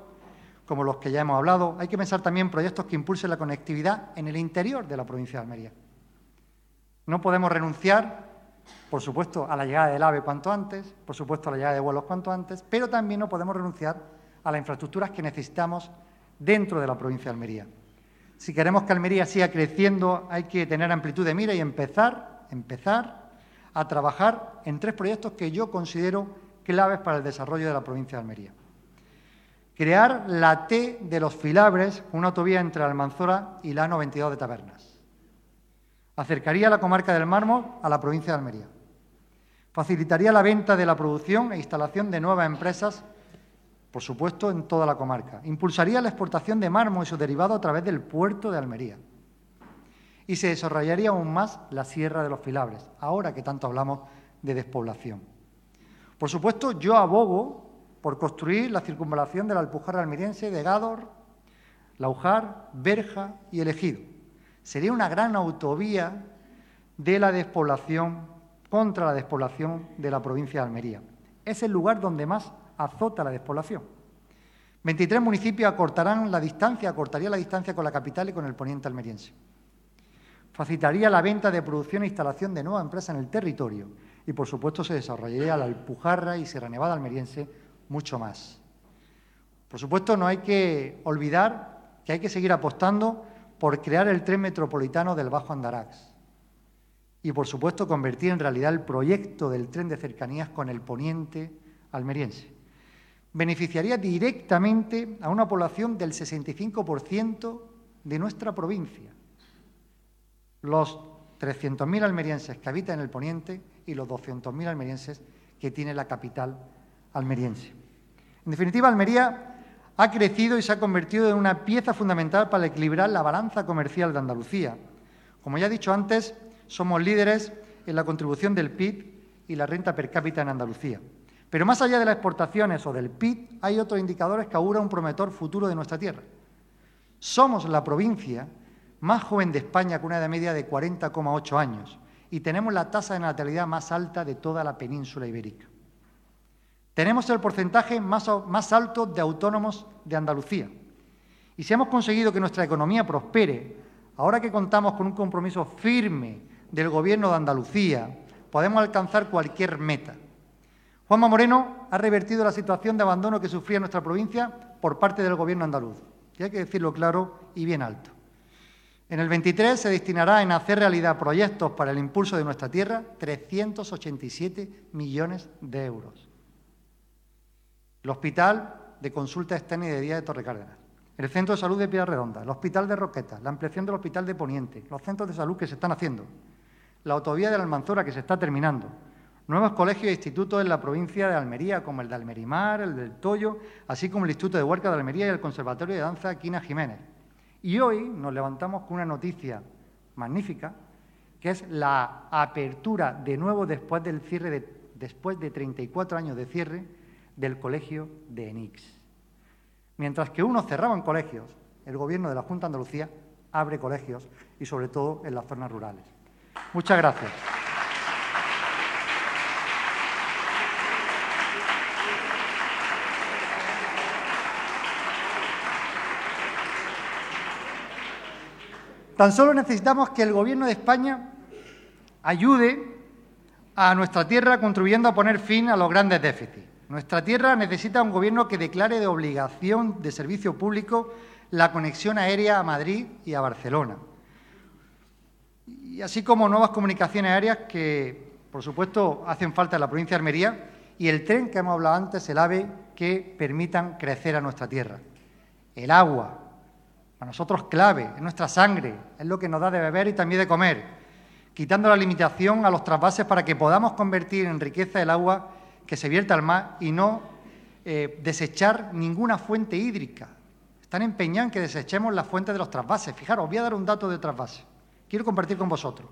como los que ya hemos hablado. Hay que pensar también proyectos que impulsen la conectividad en el interior de la provincia de Almería. No podemos renunciar, por supuesto, a la llegada del AVE cuanto antes, por supuesto, a la llegada de vuelos cuanto antes, pero también no podemos renunciar a las infraestructuras que necesitamos dentro de la provincia de Almería. Si queremos que Almería siga creciendo, hay que tener amplitud de mira y empezar, empezar a trabajar en tres proyectos que yo considero claves para el desarrollo de la provincia de Almería. Crear la T de los Filabres, una autovía entre Almanzora y la 92 de Tabernas acercaría la comarca del mármol a la provincia de Almería. Facilitaría la venta de la producción e instalación de nuevas empresas, por supuesto, en toda la comarca. Impulsaría la exportación de mármol y su derivado a través del puerto de Almería. Y se desarrollaría aún más la Sierra de los Filabres, ahora que tanto hablamos de despoblación. Por supuesto, yo abogo por construir la circunvalación de la Alpujarra almeriense de Gádor, Laujar, Berja y El Ejido Sería una gran autovía de la despoblación, contra la despoblación de la provincia de Almería. Es el lugar donde más azota la despoblación. 23 municipios acortarán la distancia, acortaría la distancia con la capital y con el poniente almeriense. Facilitaría la venta de producción e instalación de nuevas empresas en el territorio y, por supuesto, se desarrollaría la Alpujarra y Sierra Nevada almeriense mucho más. Por supuesto, no hay que olvidar que hay que seguir apostando por crear el tren metropolitano del Bajo Andarax y, por supuesto, convertir en realidad el proyecto del tren de cercanías con el poniente almeriense. Beneficiaría directamente a una población del 65% de nuestra provincia. Los 300.000 almerienses que habitan en el poniente y los 200.000 almerienses que tiene la capital almeriense. En definitiva, Almería ha crecido y se ha convertido en una pieza fundamental para equilibrar la balanza comercial de Andalucía. Como ya he dicho antes, somos líderes en la contribución del PIB y la renta per cápita en Andalucía. Pero más allá de las exportaciones o del PIB, hay otros indicadores que auguran un prometedor futuro de nuestra tierra. Somos la provincia más joven de España con una edad media de 40,8 años y tenemos la tasa de natalidad más alta de toda la península ibérica. Tenemos el porcentaje más, más alto de autónomos de Andalucía. Y si hemos conseguido que nuestra economía prospere, ahora que contamos con un compromiso firme del Gobierno de Andalucía, podemos alcanzar cualquier meta. Juanma Moreno ha revertido la situación de abandono que sufría nuestra provincia por parte del Gobierno andaluz. Y hay que decirlo claro y bien alto. En el 23 se destinará en hacer realidad proyectos para el impulso de nuestra tierra 387 millones de euros. El Hospital de Consulta Externa y de Día de Torre Cárdenas, el Centro de Salud de Piedra Redonda, el Hospital de Roqueta, la ampliación del Hospital de Poniente, los centros de salud que se están haciendo, la autovía de la Almanzora que se está terminando, nuevos colegios e institutos en la provincia de Almería, como el de Almerimar, el del Toyo, así como el Instituto de Huerca de Almería y el Conservatorio de Danza Quina Jiménez. Y hoy nos levantamos con una noticia magnífica, que es la apertura de nuevo después del cierre de, después de 34 años de cierre del colegio de Enix. Mientras que unos cerraban colegios, el Gobierno de la Junta de Andalucía abre colegios y sobre todo en las zonas rurales. Muchas gracias. Tan solo necesitamos que el Gobierno de España ayude a nuestra tierra contribuyendo a poner fin a los grandes déficits. Nuestra tierra necesita un gobierno que declare de obligación de servicio público la conexión aérea a Madrid y a Barcelona. Y así como nuevas comunicaciones aéreas que, por supuesto, hacen falta en la provincia de Almería y el tren que hemos hablado antes, el AVE, que permitan crecer a nuestra tierra. El agua, para nosotros clave, es nuestra sangre, es lo que nos da de beber y también de comer, quitando la limitación a los trasvases para que podamos convertir en riqueza el agua que se vierta al mar y no eh, desechar ninguna fuente hídrica. Están empeñados en que desechemos la fuente de los trasvases. Fijaros, os voy a dar un dato de trasvase. Quiero compartir con vosotros.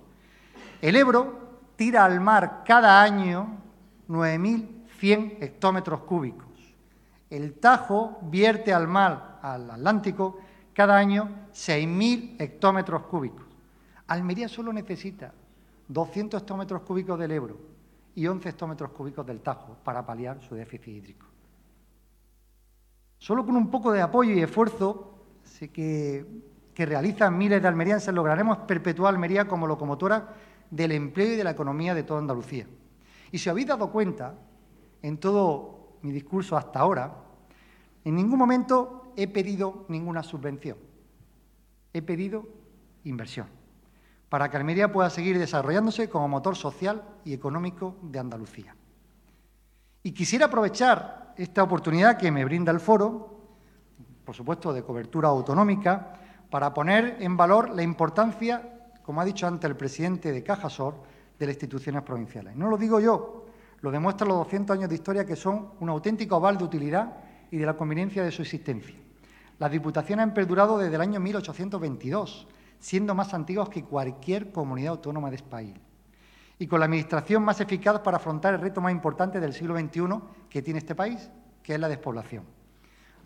El Ebro tira al mar cada año 9.100 hectómetros cúbicos. El Tajo vierte al mar, al Atlántico, cada año 6.000 hectómetros cúbicos. Almería solo necesita 200 hectómetros cúbicos del Ebro y 11 hectómetros cúbicos del Tajo para paliar su déficit hídrico. Solo con un poco de apoyo y esfuerzo que, que realizan miles de almerienses lograremos perpetuar Almería como locomotora del empleo y de la economía de toda Andalucía. Y si habéis dado cuenta, en todo mi discurso hasta ahora, en ningún momento he pedido ninguna subvención. He pedido inversión para que Almería pueda seguir desarrollándose como motor social y económico de Andalucía. Y quisiera aprovechar esta oportunidad que me brinda el foro, por supuesto de cobertura autonómica, para poner en valor la importancia, como ha dicho antes el presidente de Cajasor, de las instituciones provinciales. No lo digo yo, lo demuestran los 200 años de historia que son un auténtico aval de utilidad y de la conveniencia de su existencia. Las diputaciones han perdurado desde el año 1822, siendo más antiguas que cualquier comunidad autónoma de España, y con la administración más eficaz para afrontar el reto más importante del siglo XXI que tiene este país, que es la despoblación.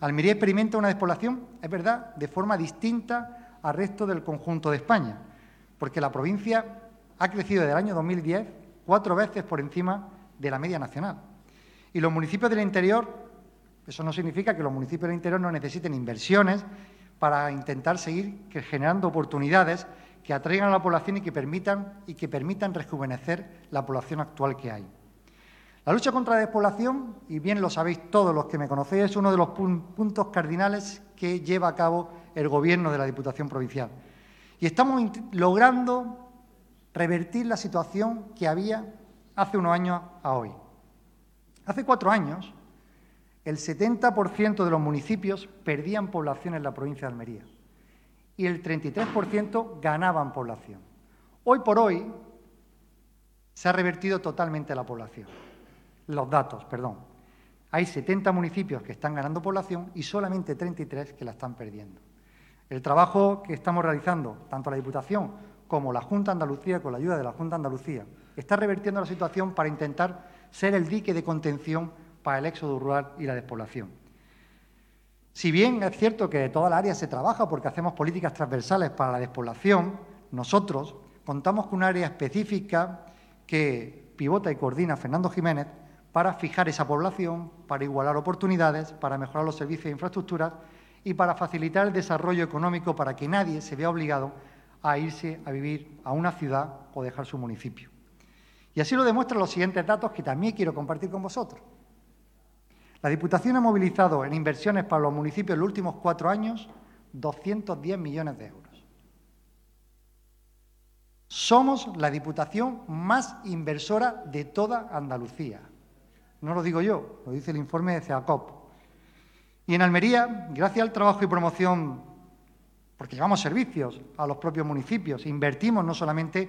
Almería experimenta una despoblación, es verdad, de forma distinta al resto del conjunto de España, porque la provincia ha crecido desde el año 2010 cuatro veces por encima de la media nacional. Y los municipios del interior, eso no significa que los municipios del interior no necesiten inversiones para intentar seguir generando oportunidades que atraigan a la población y que permitan, y que permitan rejuvenecer la población actual que hay. La lucha contra la despoblación, y bien lo sabéis todos los que me conocéis, es uno de los puntos cardinales que lleva a cabo el Gobierno de la Diputación Provincial. Y estamos logrando revertir la situación que había hace unos años a hoy. Hace cuatro años, el 70% de los municipios perdían población en la provincia de Almería y el 33% ganaban población. Hoy por hoy se ha revertido totalmente la población. Los datos, perdón. Hay 70 municipios que están ganando población y solamente 33 que la están perdiendo. El trabajo que estamos realizando, tanto la Diputación como la Junta de Andalucía, con la ayuda de la Junta de Andalucía, está revertiendo la situación para intentar ser el dique de contención para el éxodo rural y la despoblación. Si bien es cierto que de toda la área se trabaja porque hacemos políticas transversales para la despoblación, nosotros contamos con un área específica que pivota y coordina Fernando Jiménez para fijar esa población, para igualar oportunidades, para mejorar los servicios e infraestructuras y para facilitar el desarrollo económico para que nadie se vea obligado a irse a vivir a una ciudad o dejar su municipio. Y así lo demuestran los siguientes datos que también quiero compartir con vosotros. La Diputación ha movilizado en inversiones para los municipios en los últimos cuatro años 210 millones de euros. Somos la Diputación más inversora de toda Andalucía. No lo digo yo, lo dice el informe de CEACOP. Y en Almería, gracias al trabajo y promoción porque llevamos servicios a los propios municipios. Invertimos no solamente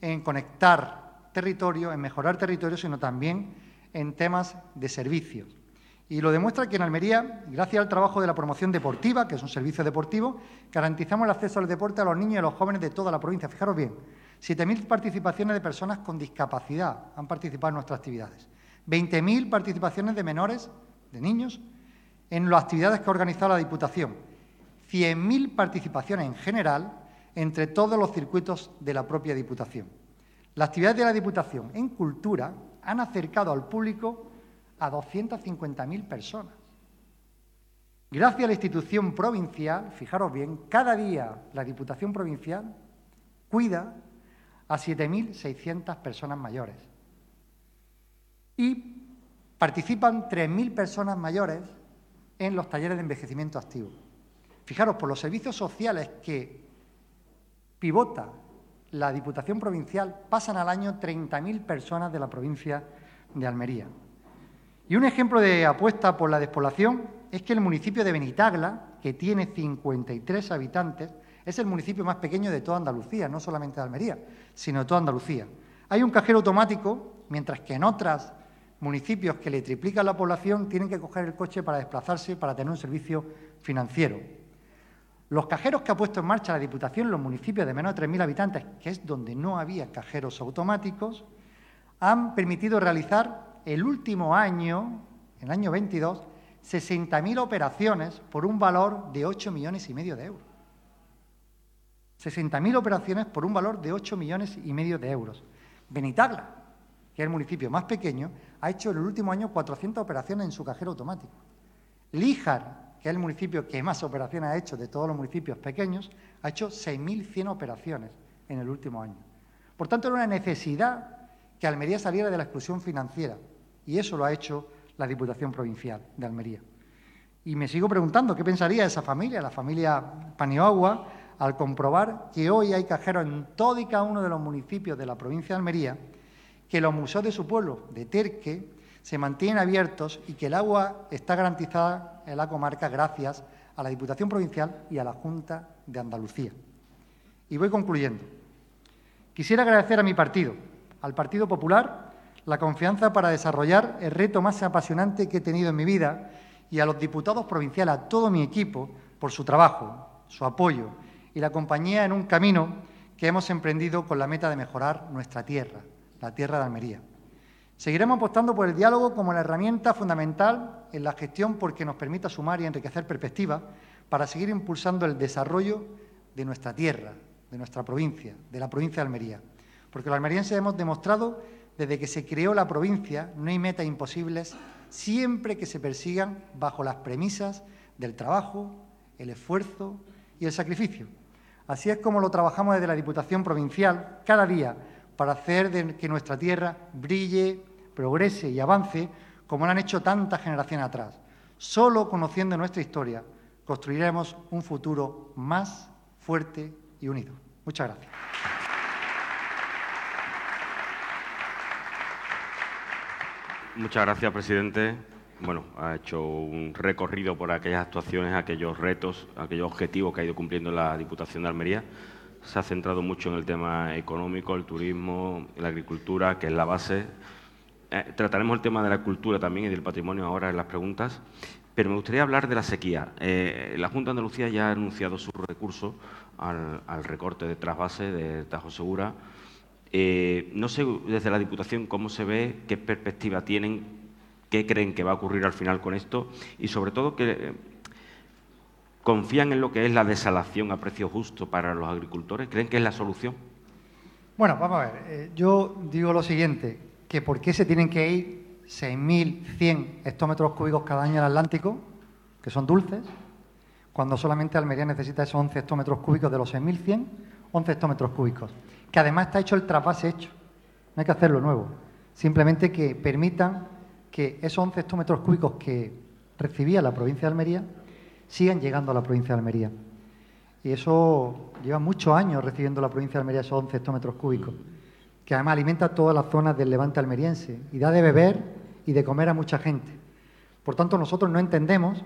en conectar territorio, en mejorar territorio, sino también en temas de servicios. Y lo demuestra que en Almería, gracias al trabajo de la promoción deportiva, que es un servicio deportivo, garantizamos el acceso al deporte a los niños y a los jóvenes de toda la provincia. Fijaros bien, 7.000 participaciones de personas con discapacidad han participado en nuestras actividades. 20.000 participaciones de menores, de niños, en las actividades que ha organizado la Diputación 100.000 participaciones en general entre todos los circuitos de la propia Diputación. Las actividades de la Diputación en cultura han acercado al público a 250.000 personas. Gracias a la institución provincial, fijaros bien, cada día la Diputación Provincial cuida a 7.600 personas mayores. Y participan 3.000 personas mayores en los talleres de envejecimiento activo. Fijaros, por los servicios sociales que pivota la Diputación Provincial, pasan al año 30.000 personas de la provincia de Almería. Y un ejemplo de apuesta por la despoblación es que el municipio de Benitagla, que tiene 53 habitantes, es el municipio más pequeño de toda Andalucía, no solamente de Almería, sino de toda Andalucía. Hay un cajero automático, mientras que en otros municipios que le triplican la población tienen que coger el coche para desplazarse para tener un servicio financiero. Los cajeros que ha puesto en marcha la Diputación en los municipios de menos de 3.000 habitantes, que es donde no había cajeros automáticos, han permitido realizar el último año, el año 22, 60.000 operaciones por un valor de 8 millones y medio de euros. 60.000 operaciones por un valor de 8 millones y medio de euros. Benitagla, que es el municipio más pequeño, ha hecho en el último año 400 operaciones en su cajero automático. Líjar, que es el municipio que más operaciones ha hecho de todos los municipios pequeños, ha hecho 6.100 operaciones en el último año. Por tanto, era una necesidad que Almería saliera de la exclusión financiera y eso lo ha hecho la Diputación Provincial de Almería. Y me sigo preguntando qué pensaría esa familia, la familia Paniagua, al comprobar que hoy hay cajeros en todo y cada uno de los municipios de la provincia de Almería, que los museos de su pueblo, de Terque, se mantienen abiertos y que el agua está garantizada en la comarca gracias a la Diputación Provincial y a la Junta de Andalucía. Y voy concluyendo. Quisiera agradecer a mi partido, al Partido Popular, la confianza para desarrollar el reto más apasionante que he tenido en mi vida y a los diputados provinciales, a todo mi equipo, por su trabajo, su apoyo y la compañía en un camino que hemos emprendido con la meta de mejorar nuestra tierra, la tierra de Almería. Seguiremos apostando por el diálogo como la herramienta fundamental en la gestión porque nos permita sumar y enriquecer perspectivas para seguir impulsando el desarrollo de nuestra tierra, de nuestra provincia, de la provincia de Almería. Porque los almerienses hemos demostrado desde que se creó la provincia no hay metas imposibles siempre que se persigan bajo las premisas del trabajo, el esfuerzo y el sacrificio. Así es como lo trabajamos desde la Diputación Provincial cada día para hacer que nuestra tierra brille, progrese y avance como lo han hecho tantas generaciones atrás. Solo conociendo nuestra historia construiremos un futuro más fuerte y unido. Muchas gracias. Muchas gracias, presidente. Bueno, ha hecho un recorrido por aquellas actuaciones, aquellos retos, aquellos objetivos que ha ido cumpliendo la Diputación de Almería. Se ha centrado mucho en el tema económico, el turismo, la agricultura, que es la base. Eh, trataremos el tema de la cultura también y del patrimonio ahora en las preguntas. Pero me gustaría hablar de la sequía. Eh, la Junta de Andalucía ya ha anunciado su recurso al, recorte de trasvase de Tajo Segura. Eh, no sé desde la Diputación cómo se ve, qué perspectiva tienen, qué creen que va a ocurrir al final con esto y sobre todo que eh, confían en lo que es la desalación a precio justo para los agricultores. ¿Creen que es la solución? Bueno, vamos a ver. yo digo lo siguiente, que por qué se tienen que ir 6.100 hectómetros cúbicos cada año al Atlántico, que son dulces, cuando solamente Almería necesita esos 11 hectómetros cúbicos de los 6.100, 11 hectómetros cúbicos, que además está hecho el trasvase hecho, no hay que hacerlo nuevo, simplemente que permitan que esos 11 hectómetros cúbicos que recibía la provincia de Almería sigan llegando a la provincia de Almería. Y eso lleva muchos años recibiendo la provincia de Almería esos 11 hectómetros cúbicos, que además alimenta todas las zonas del levante almeriense y da de beber y de comer a mucha gente. Por tanto, nosotros no entendemos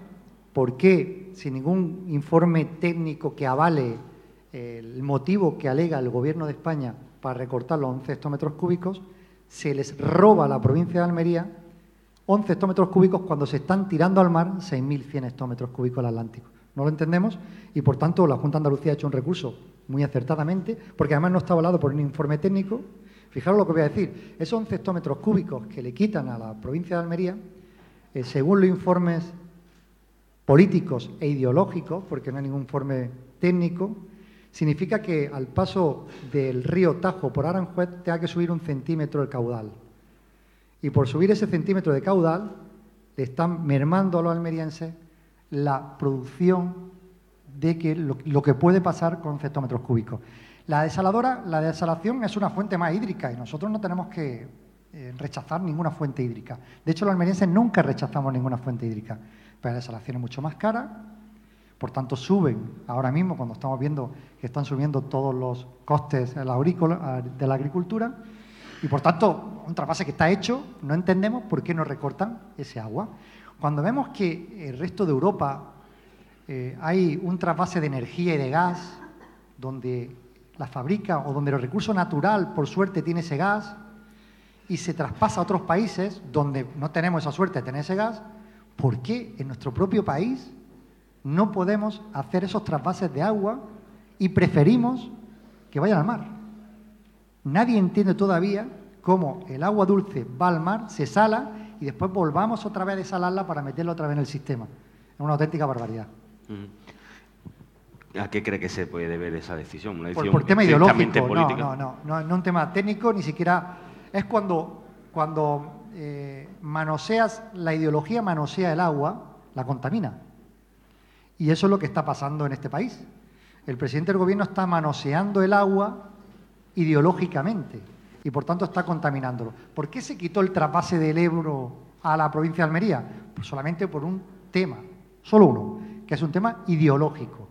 por qué, sin ningún informe técnico que avale el motivo que alega el Gobierno de España para recortar los 11 hectómetros cúbicos, se les roba a la provincia de Almería 11 hectómetros cúbicos cuando se están tirando al mar 6.100 hectómetros cúbicos al Atlántico. No lo entendemos y, por tanto, la Junta de Andalucía ha hecho un recurso muy acertadamente, porque además no está avalado por un informe técnico, Fijaros lo que voy a decir. Esos 11 hectómetros cúbicos que le quitan a la provincia de Almería, eh, según los informes políticos e ideológicos, porque no hay ningún informe técnico, significa que al paso del río Tajo por Aranjuez tenga que subir un centímetro el caudal. Y por subir ese centímetro de caudal, le están mermando a los almerienses la producción de que lo, que puede pasar con 11 hectómetros cúbicos. La desaladora, la desalación es una fuente más hídrica y nosotros no tenemos que eh, rechazar ninguna fuente hídrica. De hecho, los almerienses nunca rechazamos ninguna fuente hídrica, pero la desalación es mucho más cara, por tanto suben ahora mismo cuando estamos viendo que están subiendo todos los costes de la agricultura y por tanto un trasvase que está hecho, no entendemos por qué no recortan ese agua. Cuando vemos que el resto de Europa eh, hay un trasvase de energía y de gas donde la fabrica o donde el recurso natural, por suerte, tiene ese gas y se traspasa a otros países donde no tenemos esa suerte de tener ese gas, ¿por qué en nuestro propio país no podemos hacer esos trasvases de agua y preferimos que vayan al mar? Nadie entiende todavía cómo el agua dulce va al mar, se sala y después volvamos otra vez a desalarla para meterla otra vez en el sistema. Es una auténtica barbaridad. ¿A qué cree que se puede deber esa decisión? Una por, tema ideológico, no, no, no, no, no un tema técnico, ni siquiera... Es cuando, cuando eh, manoseas, la ideología manosea el agua, la contamina. Y eso es lo que está pasando en este país. El presidente del gobierno está manoseando el agua ideológicamente y por tanto está contaminándolo. ¿Por qué se quitó el trapase del Ebro a la provincia de Almería? Pues solamente por un tema, solo uno, que es un tema ideológico.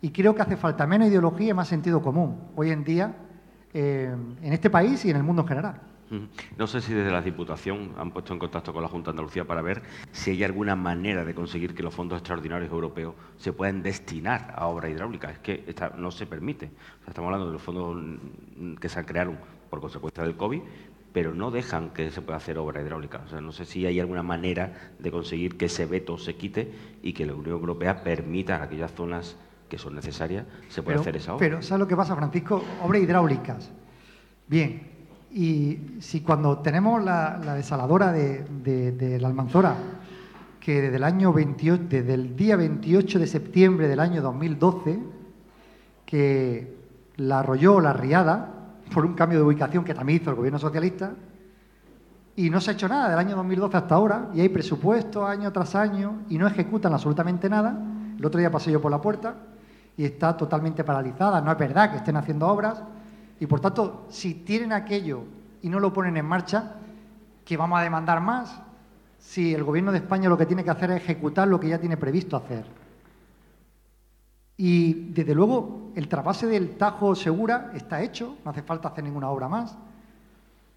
Y creo que hace falta menos ideología y más sentido común hoy en día eh, en este país y en el mundo en general. No sé si desde la Diputación han puesto en contacto con la Junta de Andalucía para ver si hay alguna manera de conseguir que los fondos extraordinarios europeos se puedan destinar a obra hidráulica. Es que no se permite. estamos hablando de los fondos que se crearon por consecuencia del COVID, pero no dejan que se pueda hacer obra hidráulica. O sea, no sé si hay alguna manera de conseguir que ese veto se quite y que la Unión Europea permita aquellas zonas que son necesarias se pueda hacer esa obra. Pero, ¿sabes lo que pasa, Francisco? Obras hidráulicas. Bien, y si cuando tenemos la, desaladora de, la Almanzora, que desde el, año 28, desde el día 28 de septiembre del año 2012, que la arrolló la riada por un cambio de ubicación que también hizo el gobierno socialista, y no se ha hecho nada del año 2012 hasta ahora, y hay presupuesto año tras año, y no ejecutan absolutamente nada. El otro día pasé yo por la puerta y está totalmente paralizada. No es verdad que estén haciendo obras, y por tanto, si tienen aquello y no lo ponen en marcha, ¿qué vamos a demandar más? Si el Gobierno de España lo que tiene que hacer es ejecutar lo que ya tiene previsto hacer. Y desde luego, el trapase del Tajo Segura está hecho, no hace falta hacer ninguna obra más.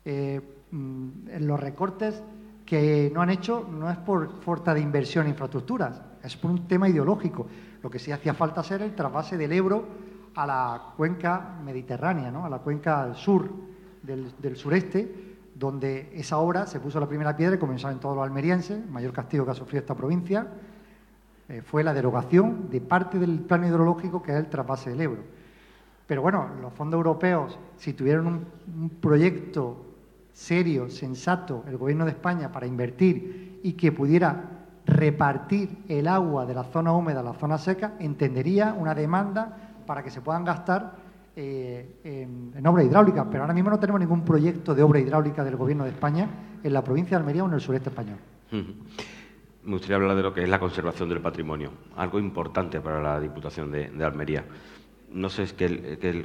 Eh, mm, los recortes que no han hecho no es por falta de inversión en infraestructuras, es por un tema ideológico. Lo que sí hacía falta hacer el trapase del Ebro a la cuenca mediterránea, ¿no? a la cuenca sur del, sureste, donde esa obra se puso la primera piedra y comenzaron todos los almerienses, el mayor castigo que ha sufrido esta provincia, eh, fue la derogación de parte del plan hidrológico que es el traspase del Ebro. Pero bueno, los fondos europeos, si tuvieran un, proyecto serio, sensato, el Gobierno de España para invertir y que pudiera repartir el agua de la zona húmeda a la zona seca, entendería una demanda para que se puedan gastar eh, en, obra hidráulica, pero ahora mismo no tenemos ningún proyecto de obra hidráulica del Gobierno de España en la provincia de Almería o en el sureste español. Me gustaría hablar de lo que es la conservación del patrimonio, algo importante para la Diputación de, Almería. No sé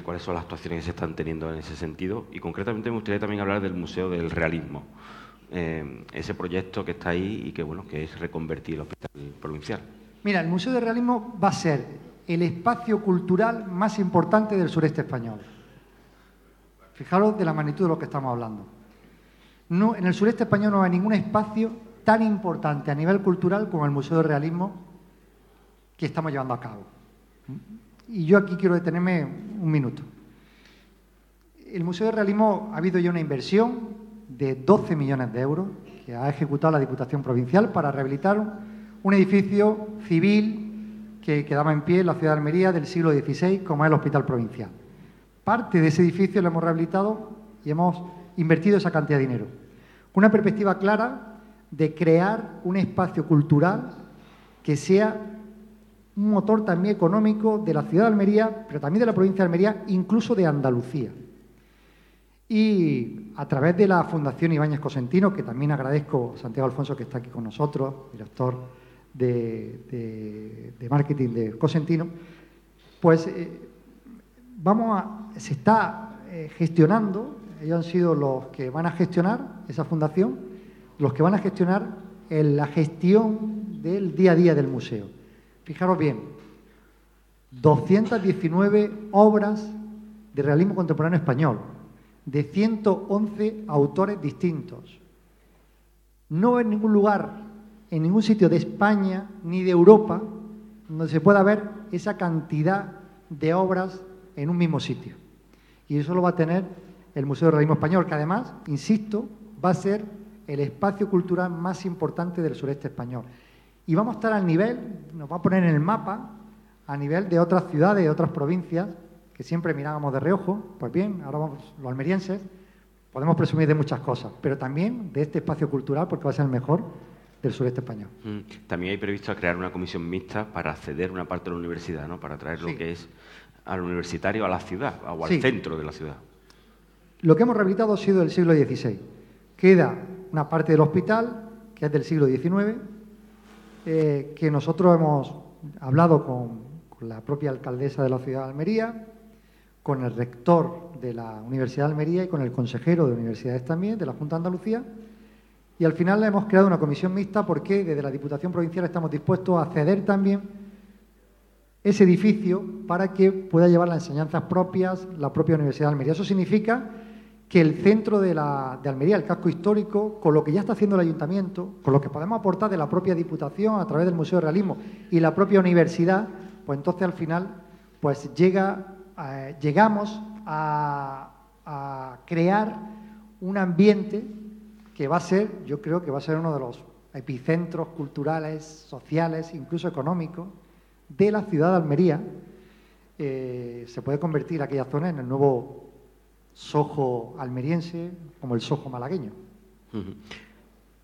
cuáles son las actuaciones que se están teniendo en ese sentido y concretamente me gustaría también hablar del Museo del Realismo, eh, ese proyecto que está ahí y que, bueno, que es reconvertir el hospital provincial. Mira, el Museo del Realismo va a ser el espacio cultural más importante del sureste español. Fijaros de la magnitud de lo que estamos hablando. No, en el sureste español no hay ningún espacio tan importante a nivel cultural como el Museo del Realismo que estamos llevando a cabo. Y yo aquí quiero detenerme un minuto. El Museo del Realismo ha habido ya una inversión de 12 millones de euros que ha ejecutado la Diputación Provincial para rehabilitar un edificio civil que quedaba en pie en la ciudad de Almería del siglo XVI, como es el Hospital Provincial. Parte de ese edificio lo hemos rehabilitado y hemos invertido esa cantidad de dinero. Una perspectiva clara de crear un espacio cultural que sea un motor también económico de la ciudad de Almería, pero también de la provincia de Almería, incluso de Andalucía. Y a través de la Fundación Ibáñez Cosentino, que también agradezco a Santiago Alfonso que está aquí con nosotros, director de, marketing de Cosentino, pues eh, vamos a, se está eh, gestionando, ellos han sido los que van a gestionar esa fundación, los que van a gestionar la gestión del día a día del museo. Fijaros bien, 219 obras de realismo contemporáneo español, de 111 autores distintos. No en ningún lugar en ningún sitio de España ni de Europa donde se pueda ver esa cantidad de obras en un mismo sitio. Y eso lo va a tener el Museo del Realismo Español, que además, insisto, va a ser el espacio cultural más importante del sureste español. Y vamos a estar al nivel, nos va a poner en el mapa, a nivel de otras ciudades, de otras provincias, que siempre mirábamos de reojo, pues bien, ahora vamos los almerienses, podemos presumir de muchas cosas, pero también de este espacio cultural porque va a ser el mejor del sureste español. Mm, también hay previsto crear una comisión mixta para acceder una parte de la universidad, ¿no? Para traer lo que es al universitario a la ciudad o al centro de la ciudad. Lo que hemos rehabilitado ha sido del siglo XVI. Queda una parte del hospital, que es del siglo XIX, eh, que nosotros hemos hablado con, la propia alcaldesa de la ciudad de Almería, con el rector de la Universidad de Almería y con el consejero de universidades también, de la Junta de Andalucía, y al final hemos creado una comisión mixta porque desde la Diputación Provincial estamos dispuestos a ceder también ese edificio para que pueda llevar las enseñanzas propias la propia Universidad de Almería. Eso significa que el centro de, la, de, Almería, el casco histórico, con lo que ya está haciendo el ayuntamiento, con lo que podemos aportar de la propia Diputación a través del Museo de Realismo y la propia universidad, pues entonces al final pues eh, llegamos a crear un ambiente que va a ser, yo creo que va a ser uno de los epicentros culturales, sociales, incluso económicos de la ciudad de Almería. Eh, se puede convertir aquella zona en el nuevo sojo almeriense, como el sojo malagueño.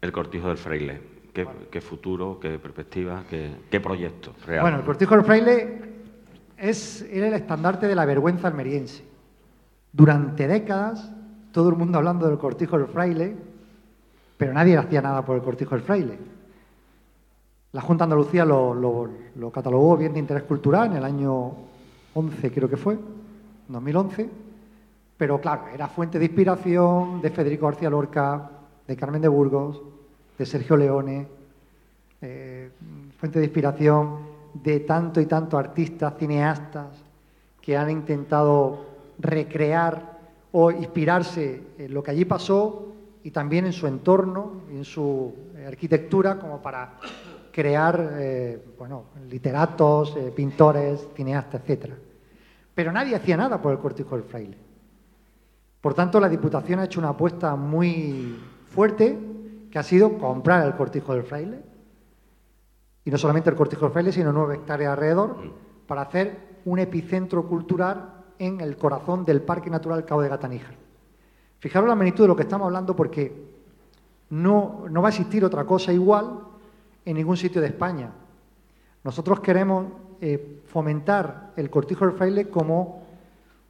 El cortijo del fraile. ¿Qué, futuro, qué perspectiva, qué, proyecto real? Bueno, el cortijo del fraile es, era el estandarte de la vergüenza almeriense. Durante décadas, todo el mundo hablando del cortijo del fraile, pero nadie hacía nada por el cortijo del fraile. La Junta de Andalucía lo, lo catalogó bien de interés cultural en el año 11, creo que fue, 2011 pero claro, era fuente de inspiración de Federico García Lorca, de Carmen de Burgos, de Sergio Leone, eh, fuente de inspiración de tanto y tanto artistas, cineastas, que han intentado recrear o inspirarse en lo que allí pasó y también en su entorno, en su arquitectura, como para crear eh, bueno, literatos, eh, pintores, cineastas, etc. Pero nadie hacía nada por el cortijo del fraile. Por tanto, la Diputación ha hecho una apuesta muy fuerte, que ha sido comprar el cortijo del fraile, y no solamente el cortijo del fraile, sino nueve hectáreas alrededor, para hacer un epicentro cultural en el corazón del Parque Natural Cabo de Gataníjar. Fijaros la magnitud de lo que estamos hablando porque no, no va a existir otra cosa igual en ningún sitio de España. Nosotros queremos eh, fomentar el cortijo del fraile como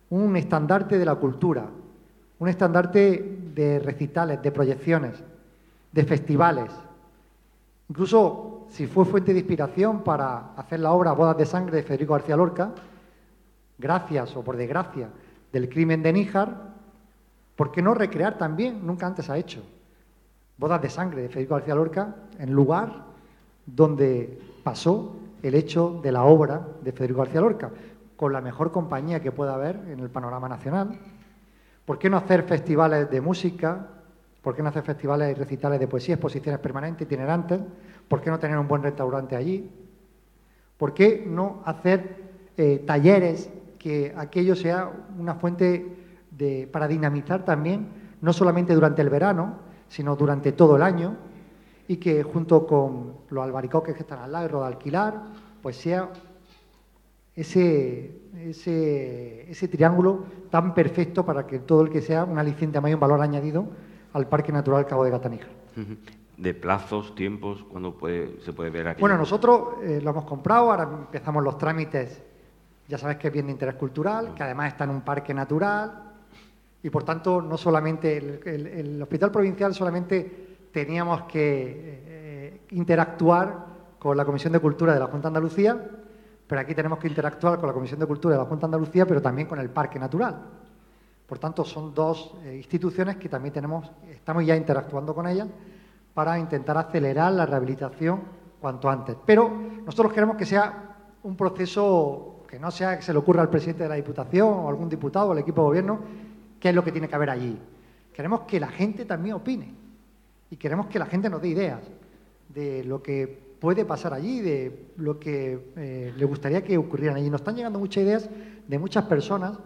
un estandarte de la cultura, un estandarte de recitales, de proyecciones, de festivales. Incluso si fue fuente de inspiración para hacer la obra Bodas de Sangre de Federico García Lorca, gracias o por desgracia del crimen de Níjar, ¿por qué no recrear también? Nunca antes ha hecho. Bodas de Sangre de Federico García Lorca en lugar donde pasó el hecho de la obra de Federico García Lorca, con la mejor compañía que pueda haber en el panorama nacional, ¿Por qué no hacer festivales de música? ¿Por qué no hacer festivales y recitales de poesía, exposiciones permanentes, itinerantes? ¿Por qué no tener un buen restaurante allí? ¿Por qué no hacer eh, talleres que aquello sea una fuente de, para dinamizar también, no solamente durante el verano, sino durante todo el año, y que junto con los albaricoques que están al lado de alquilar, pues sea ese, ese, ese, triángulo tan perfecto para que todo el que sea un aliciente mayor valor añadido al Parque Natural Cabo de Gataníjar. ¿De plazos, tiempos? ¿Cuándo se puede ver aquí? Bueno, nosotros eh, lo hemos comprado, ahora empezamos los trámites, ya sabes que es bien de interés cultural, que además está en un parque natural, y por tanto no solamente el, Hospital Provincial solamente teníamos que eh, interactuar con la Comisión de Cultura de la Junta de Andalucía, pero aquí tenemos que interactuar con la Comisión de Cultura de la Junta de Andalucía, pero también con el Parque Natural. Por tanto, son dos eh, instituciones que también tenemos, estamos ya interactuando con ellas para intentar acelerar la rehabilitación cuanto antes. Pero nosotros queremos que sea un proceso que no sea que se le ocurra al presidente de la Diputación o algún diputado o al equipo de gobierno qué es lo que tiene que haber allí. Queremos que la gente también opine y queremos que la gente nos dé ideas de lo que puede pasar allí, de lo que eh, le gustaría que ocurrieran allí. Nos están llegando muchas ideas de muchas personas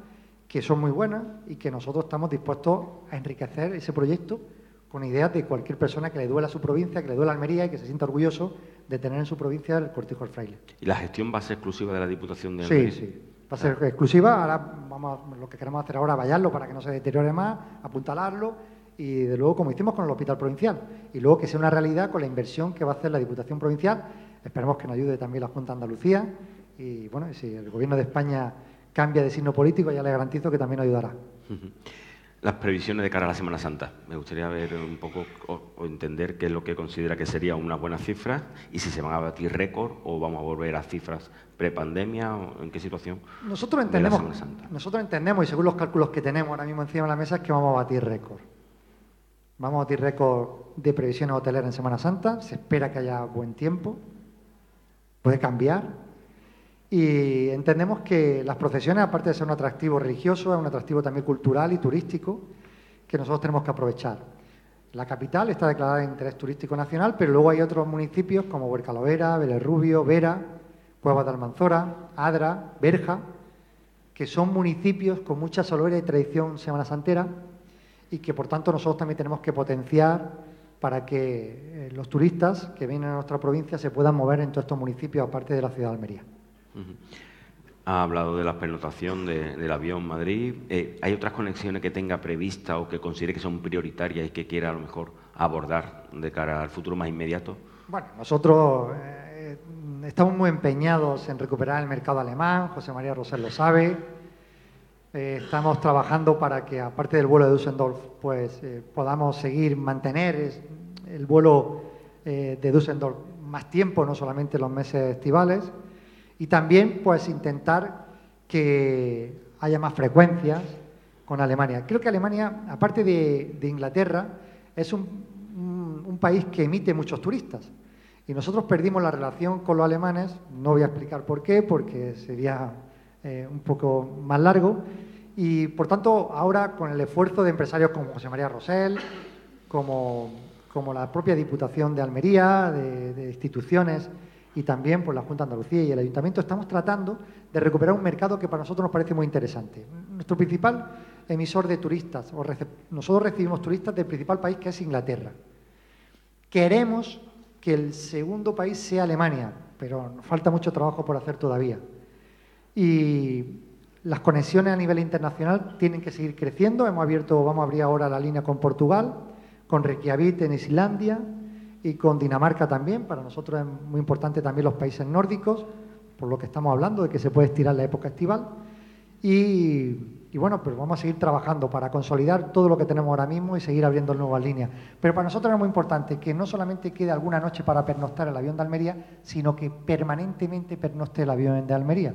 que son muy buenas y que nosotros estamos dispuestos a enriquecer ese proyecto con ideas de cualquier persona que le duela a su provincia, que le duela a Almería y que se sienta orgulloso de tener en su provincia el Cortijo del Fraile. ¿Y la gestión va a ser exclusiva de la Diputación de Almería? Sí, sí. Va a ser exclusiva. Ahora vamos lo que queremos hacer ahora es vallarlo para que no se deteriore más, apuntalarlo y de luego como hicimos con el hospital provincial. Y luego que sea una realidad con la inversión que va a hacer la Diputación Provincial. Esperemos que nos ayude también la Junta de Andalucía. Y bueno, si el Gobierno de España cambia de signo político, ya le garantizo que también ayudará. Las previsiones de cara a la Semana Santa. Me gustaría ver un poco o, o entender qué es lo que considera que sería una buena cifra y si se van a batir récord o vamos a volver a cifras prepandemia o en qué situación. Nosotros la entendemos, Santa. nosotros entendemos, y según los cálculos que tenemos ahora mismo encima de la mesa, es que vamos a batir récord. Vamos a batir récord de previsiones hoteleras en Semana Santa. Se espera que haya buen tiempo. Puede cambiar. Y entendemos que las procesiones, aparte de ser un atractivo religioso, es un atractivo también cultural y turístico que nosotros tenemos que aprovechar. La capital está declarada de interés turístico nacional, pero luego hay otros municipios como Huercalovera, Vélez Rubio, Vera, Cuevas de Almanzora, Adra, Berja, que son municipios con mucha solera y tradición semana santera y que por tanto nosotros también tenemos que potenciar para que eh, los turistas que vienen a nuestra provincia se puedan mover en todos estos municipios aparte de la ciudad de Almería. Ha hablado de la pernotación de- del avión Madrid. Eh, ¿Hay otras conexiones que tenga prevista o que considere que son prioritarias y que quiera a lo mejor abordar de cara al futuro más inmediato? Bueno, nosotros eh, estamos muy empeñados en recuperar el mercado alemán, José María Rosell lo sabe. Eh, estamos trabajando para que, aparte del vuelo de Düsseldorf, pues podamos seguir mantener el vuelo de Düsseldorf más tiempo, no solamente los meses estivales. Y también, pues, intentar que haya más frecuencias con Alemania. Creo que Alemania, aparte de, Inglaterra, es un, país que emite muchos turistas. Y nosotros perdimos la relación con los alemanes, no voy a explicar por qué, porque sería eh, un poco más largo. Y por tanto, ahora con el esfuerzo de empresarios como José María Rosell, como, como la propia Diputación de Almería, de instituciones y también por la Junta de Andalucía y el Ayuntamiento, estamos tratando de recuperar un mercado que para nosotros nos parece muy interesante. Nuestro principal emisor de turistas, o nosotros recibimos turistas del principal país que es Inglaterra. Queremos que el segundo país sea Alemania, pero nos falta mucho trabajo por hacer todavía. Y las conexiones a nivel internacional tienen que seguir creciendo. Hemos abierto, vamos a abrir ahora la línea con Portugal, con Reykjavik en Islandia y con Dinamarca también. Para nosotros es muy importante también los países nórdicos, por lo que estamos hablando de que se puede estirar la época estival. Y, bueno, pues vamos a seguir trabajando para consolidar todo lo que tenemos ahora mismo y seguir abriendo nuevas líneas. Pero para nosotros es muy importante que no solamente quede alguna noche para pernoctar el avión de Almería, sino que permanentemente pernocte el avión de Almería.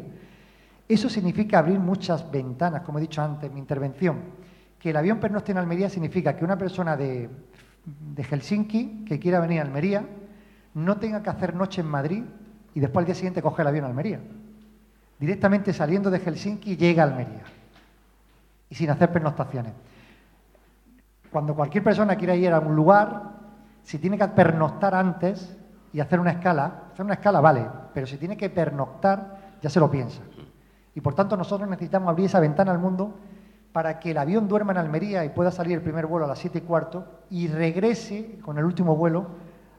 Eso significa abrir muchas ventanas, como he dicho antes en mi intervención. Que el avión pernocte en Almería significa que una persona de, de Helsinki que quiera venir a Almería no tenga que hacer noche en Madrid y después al día siguiente coge el avión a Almería. Directamente saliendo de Helsinki llega a Almería y sin hacer pernoctaciones. Cuando cualquier persona quiera ir a un lugar, si tiene que pernoctar antes y hacer una escala, hacer una escala vale, pero si tiene que pernoctar, ya se lo piensa. Y por tanto nosotros necesitamos abrir esa ventana al mundo para que el avión duerma en Almería y pueda salir el primer vuelo a las 7 y cuarto y regrese con el último vuelo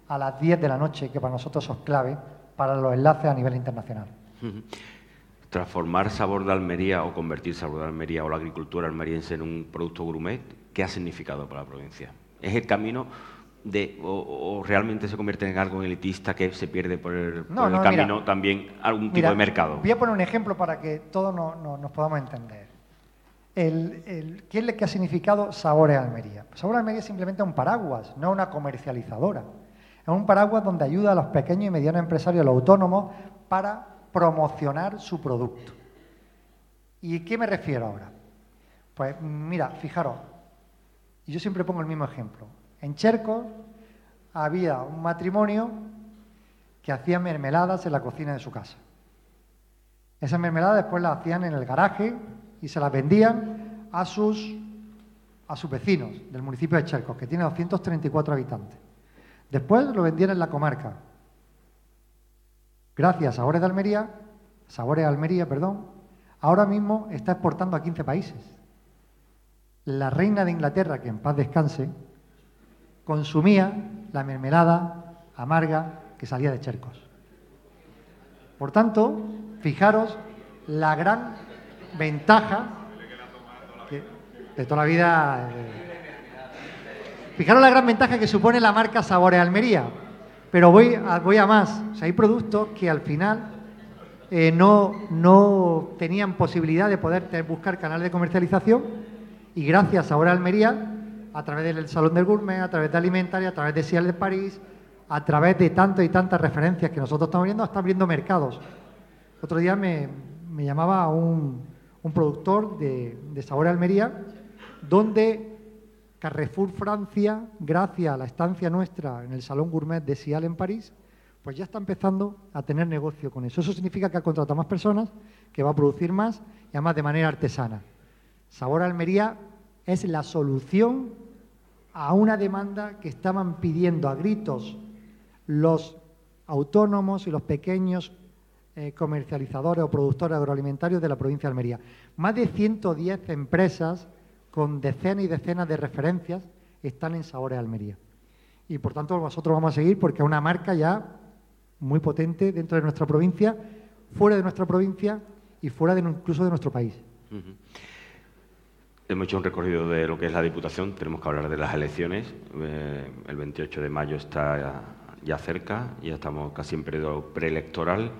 a las 10 de la noche, que para nosotros es clave para los enlaces a nivel internacional. Transformar sabor de Almería o convertir sabor de Almería o la agricultura almeriense en un producto gourmet, ¿qué ha significado para la provincia? ¿Es el camino de, o, o realmente se convierte en algo elitista que se pierde por el, No, por el no, camino mira. también algún tipo Mira, de mercado? Voy a poner un ejemplo para que todos no- nos podamos entender. El, el- ¿Qué lo que ha significado Sabores Almería? Sabores Almería es simplemente un paraguas, no una comercializadora. Es un paraguas donde ayuda a los pequeños y medianos empresarios, los autónomos, para promocionar su producto. ¿Y qué me refiero ahora? Pues mira, fijaros, y yo siempre pongo el mismo ejemplo. En Chercos había un matrimonio que hacía mermeladas en la cocina de su casa. Esas mermeladas después las hacían en el garaje y se las vendían a sus, a sus vecinos del municipio de Chercos, que tiene 234 habitantes. Después lo vendían en la comarca. Gracias a Sabores de Almería, Sabores de Almería, perdón, ahora mismo está exportando a 15 países. La reina de Inglaterra, que en paz descanse, consumía la mermelada amarga que salía de Chercos. Por tanto, fijaros la gran ventaja de toda la vida. eh, fijaros la gran ventaja que supone la marca Sabores Almería. Pero voy a, más. O sea, hay productos que al final eh, no, no tenían posibilidad de poder buscar canal de comercialización y gracias a Sabores Almería, a través del Salón del Gourmet, a través de Alimentaria, a través de Cial de París, a través de tantas y tantas referencias que nosotros estamos viendo, está abriendo mercados. Otro día me, me llamaba un, un productor de, Sabor Almería, donde Carrefour Francia, gracias a la estancia nuestra en el Salón Gourmet de Sial en París, pues ya está empezando a tener negocio con eso. Eso significa que ha contratado más personas, que va a producir más y además de manera artesana. Sabor Almería es la solución a una demanda que estaban pidiendo a gritos los autónomos y los pequeños eh, comercializadores o productores agroalimentarios de la provincia de Almería. Más de 110 empresas con decenas y decenas de referencias están en Sabores Almería. Y por tanto nosotros vamos a seguir porque es una marca ya muy potente dentro de nuestra provincia, fuera de nuestra provincia y fuera incluso de nuestro país. Hemos hecho un recorrido de lo que es la Diputación, tenemos que hablar de las elecciones. Eh, el 28 de mayo está ya, ya cerca, ya estamos casi en periodo preelectoral.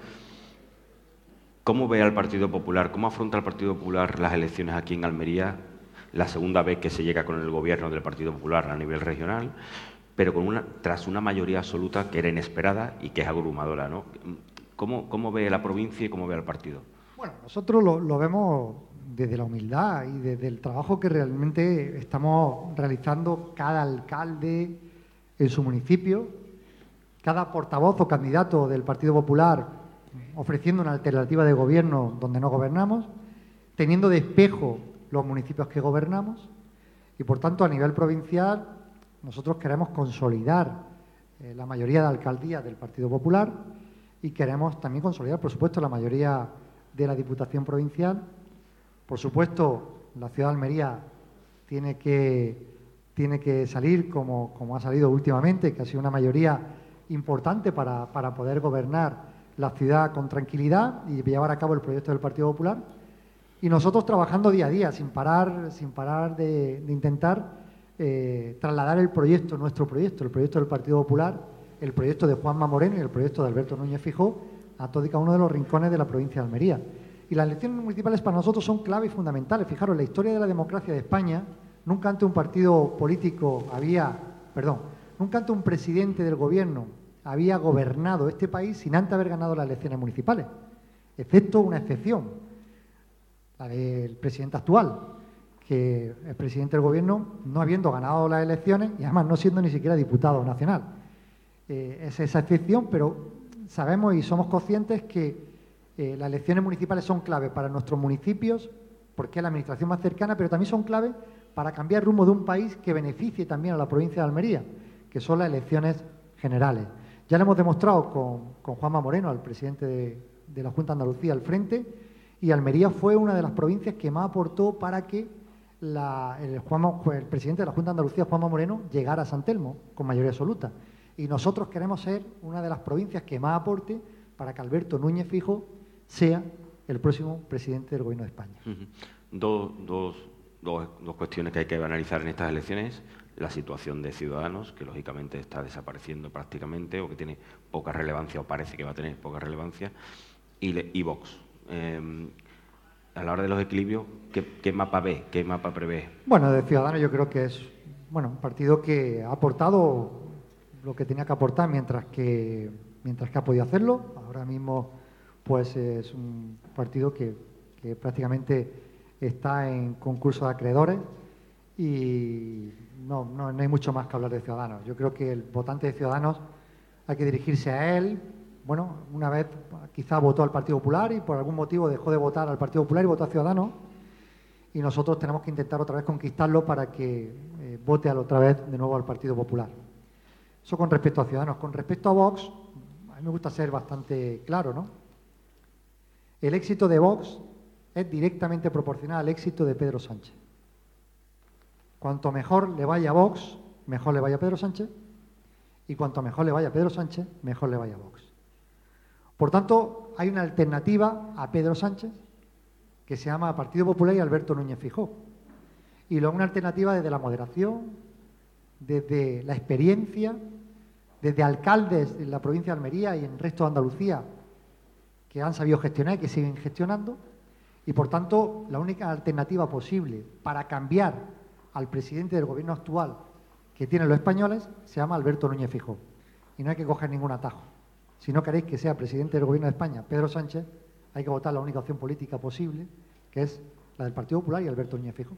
¿Cómo ve al Partido Popular, cómo afronta el Partido Popular las elecciones aquí en Almería, la segunda vez que se llega con el gobierno del Partido Popular a nivel regional, pero con una, tras una mayoría absoluta que era inesperada y que es abrumadora? ¿Cómo, ¿Cómo ve la provincia y cómo ve al partido? Bueno, nosotros lo vemos desde la humildad y desde el trabajo que realmente estamos realizando cada alcalde en su municipio, cada portavoz o candidato del Partido Popular ofreciendo una alternativa de gobierno donde no gobernamos, teniendo de espejo los municipios que gobernamos y, por tanto, a nivel provincial, nosotros queremos consolidar eh, la mayoría de alcaldías del Partido Popular y queremos también consolidar, por supuesto, la mayoría de la Diputación Provincial. Por supuesto, la ciudad de Almería tiene que, tiene que salir como, como ha salido últimamente, que ha sido una mayoría importante para, para poder gobernar la ciudad con tranquilidad y llevar a cabo el proyecto del Partido Popular. Y nosotros trabajando día a día, sin parar, sin parar de, intentar eh, trasladar el proyecto, nuestro proyecto, el proyecto del Partido Popular, el proyecto de Juanma Moreno y el proyecto de Alberto Núñez Fijó a todo y cada uno de los rincones de la provincia de Almería. Y las elecciones municipales para nosotros son clave y fundamentales. Fijaros, la historia de la democracia de España, nunca ante un partido político había, perdón, nunca ante un presidente del gobierno había gobernado este país sin antes haber ganado las elecciones municipales, excepto una excepción, la del presidente actual, que es presidente del gobierno no habiendo ganado las elecciones y además no siendo ni siquiera diputado nacional. Eh, es esa excepción, pero sabemos y somos conscientes que eh, las elecciones municipales son clave para nuestros municipios, porque es la administración más cercana, pero también son clave para cambiar el rumbo de un país que beneficie también a la provincia de Almería, que son las elecciones generales. Ya lo hemos demostrado con, con Juanma Moreno, al presidente de, la Junta Andalucía, al frente, y Almería fue una de las provincias que más aportó para que el, presidente de la Junta de Andalucía, Juanma Moreno, llegara a San Telmo con mayoría absoluta. Y nosotros queremos ser una de las provincias que más aporte para que Alberto Núñez Fijo sea el próximo presidente del Gobierno de España. Dos cuestiones que hay que analizar en estas elecciones. La situación de Ciudadanos, que lógicamente está desapareciendo prácticamente o que tiene poca relevancia o parece que va a tener poca relevancia. Y, Vox. Eh, a la hora de los equilibrios, ¿qué, qué mapa ve? ¿Qué mapa prevé? Bueno, de Ciudadanos yo creo que es bueno, un partido que ha aportado lo que tenía que aportar mientras que, mientras que ha podido hacerlo. Ahora mismo pues es un partido que, que prácticamente está en concurso de acreedores y no, no, no hay mucho más que hablar de Ciudadanos. Yo creo que el votante de Ciudadanos hay que dirigirse a él. Bueno, una vez quizá votó al Partido Popular y por algún motivo dejó de votar al Partido Popular y votó a Ciudadanos y nosotros tenemos que intentar otra vez conquistarlo para que eh, vote otra vez de nuevo al Partido Popular. Eso con respecto a Ciudadanos. Con respecto a Vox, a mí me gusta ser bastante claro, ¿no? El éxito de Vox es directamente proporcional al éxito de Pedro Sánchez. Cuanto mejor le vaya a Vox, mejor le vaya a Pedro Sánchez, y cuanto mejor le vaya a Pedro Sánchez, mejor le vaya a Vox. Por tanto, hay una alternativa a Pedro Sánchez que se llama Partido Popular y Alberto Núñez Fijó. Y luego una alternativa desde la moderación, desde la experiencia, desde alcaldes en la provincia de Almería y en el resto de Andalucía que han sabido gestionar y que siguen gestionando. Y por tanto, la única alternativa posible para cambiar al presidente del gobierno actual que tienen los españoles se llama Alberto Núñez Fijó. Y no hay que coger ningún atajo. Si no queréis que sea presidente del gobierno de España Pedro Sánchez, hay que votar la única opción política posible, que es la del Partido Popular y Alberto Núñez Fijó.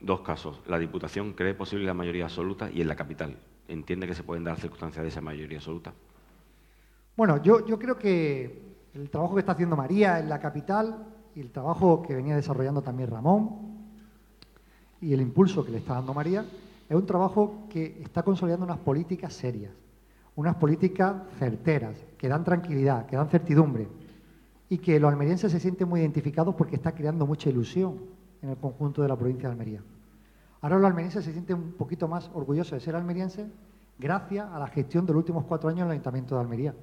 Dos casos. La Diputación cree posible la mayoría absoluta y en la capital. ¿Entiende que se pueden dar circunstancias de esa mayoría absoluta? Bueno, yo, yo creo que el trabajo que está haciendo María en la capital y el trabajo que venía desarrollando también Ramón y el impulso que le está dando María es un trabajo que está consolidando unas políticas serias, unas políticas certeras, que dan tranquilidad, que dan certidumbre y que los almerienses se sienten muy identificados porque está creando mucha ilusión en el conjunto de la provincia de Almería. Ahora los almerienses se sienten un poquito más orgullosos de ser almerienses gracias a la gestión de los últimos cuatro años en el Ayuntamiento de Almería.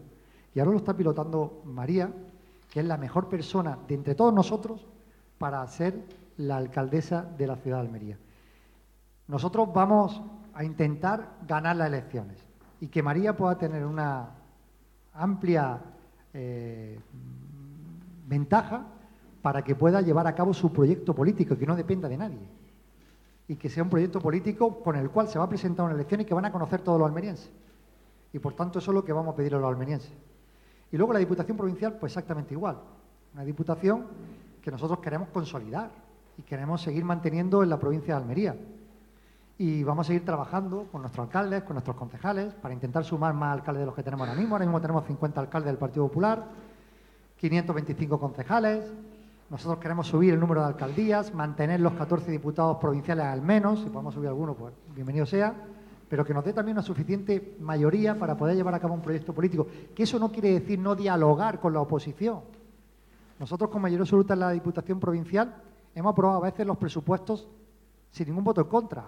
Y ahora lo está pilotando María, que es la mejor persona de entre todos nosotros para ser la alcaldesa de la ciudad de Almería. Nosotros vamos a intentar ganar las elecciones y que María pueda tener una amplia eh, ventaja para que pueda llevar a cabo su proyecto político que no dependa de nadie. Y que sea un proyecto político con el cual se va a presentar una elección y que van a conocer todos los almerienses. Y por tanto eso es lo que vamos a pedir a los almerienses. Y luego la Diputación Provincial, pues exactamente igual. Una Diputación que nosotros queremos consolidar y queremos seguir manteniendo en la provincia de Almería. Y vamos a seguir trabajando con nuestros alcaldes, con nuestros concejales, para intentar sumar más alcaldes de los que tenemos ahora mismo. Ahora mismo tenemos 50 alcaldes del Partido Popular, 525 concejales. Nosotros queremos subir el número de alcaldías, mantener los 14 diputados provinciales al menos, si podemos subir alguno, pues bienvenido sea, pero que nos dé también una suficiente mayoría para poder llevar a cabo un proyecto político. Que eso no quiere decir no dialogar con la oposición. Nosotros con mayoría absoluta en la Diputación Provincial hemos aprobado a veces los presupuestos sin ningún voto en contra,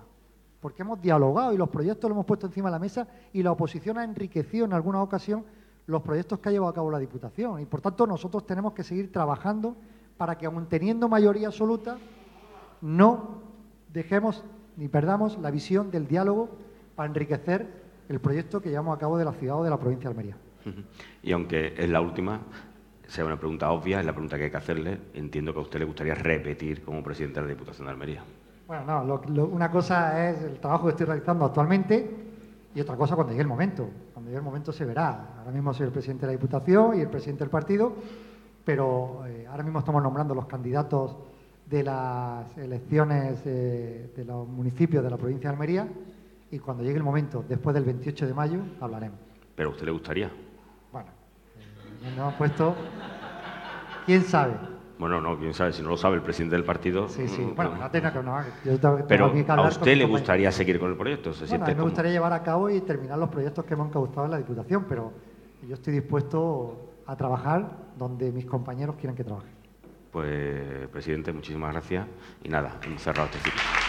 porque hemos dialogado y los proyectos los hemos puesto encima de la mesa y la oposición ha enriquecido en alguna ocasión los proyectos que ha llevado a cabo la Diputación. Y por tanto nosotros tenemos que seguir trabajando para que, aun teniendo mayoría absoluta, no dejemos ni perdamos la visión del diálogo para enriquecer el proyecto que llevamos a cabo de la ciudad o de la provincia de Almería. Y aunque es la última, sea una pregunta obvia, es la pregunta que hay que hacerle, entiendo que a usted le gustaría repetir como presidente de la Diputación de Almería. Bueno, no, una cosa es el trabajo que estoy realizando actualmente y otra cosa cuando llegue el momento. Cuando llegue el momento se verá. Ahora mismo soy el presidente de la Diputación y el presidente del partido, pero eh, ahora mismo estamos nombrando los candidatos de las elecciones eh, de los municipios de la provincia de Almería y cuando llegue el momento, después del 28 de mayo, hablaremos. ¿Pero a usted le gustaría? Puesto... ¿Quién sabe? Bueno, no, quién sabe, si no lo sabe el presidente del partido. Sí, sí, mm, bueno, no tenga que no, yo tengo, Pero que a usted le gustaría seguir con el proyecto. ¿Se bueno, a mí me gustaría llevar a cabo y terminar los proyectos que hemos encauzado en la Diputación, pero yo estoy dispuesto a trabajar donde mis compañeros quieran que trabaje. Pues, presidente, muchísimas gracias y nada, hemos cerrado este ciclo.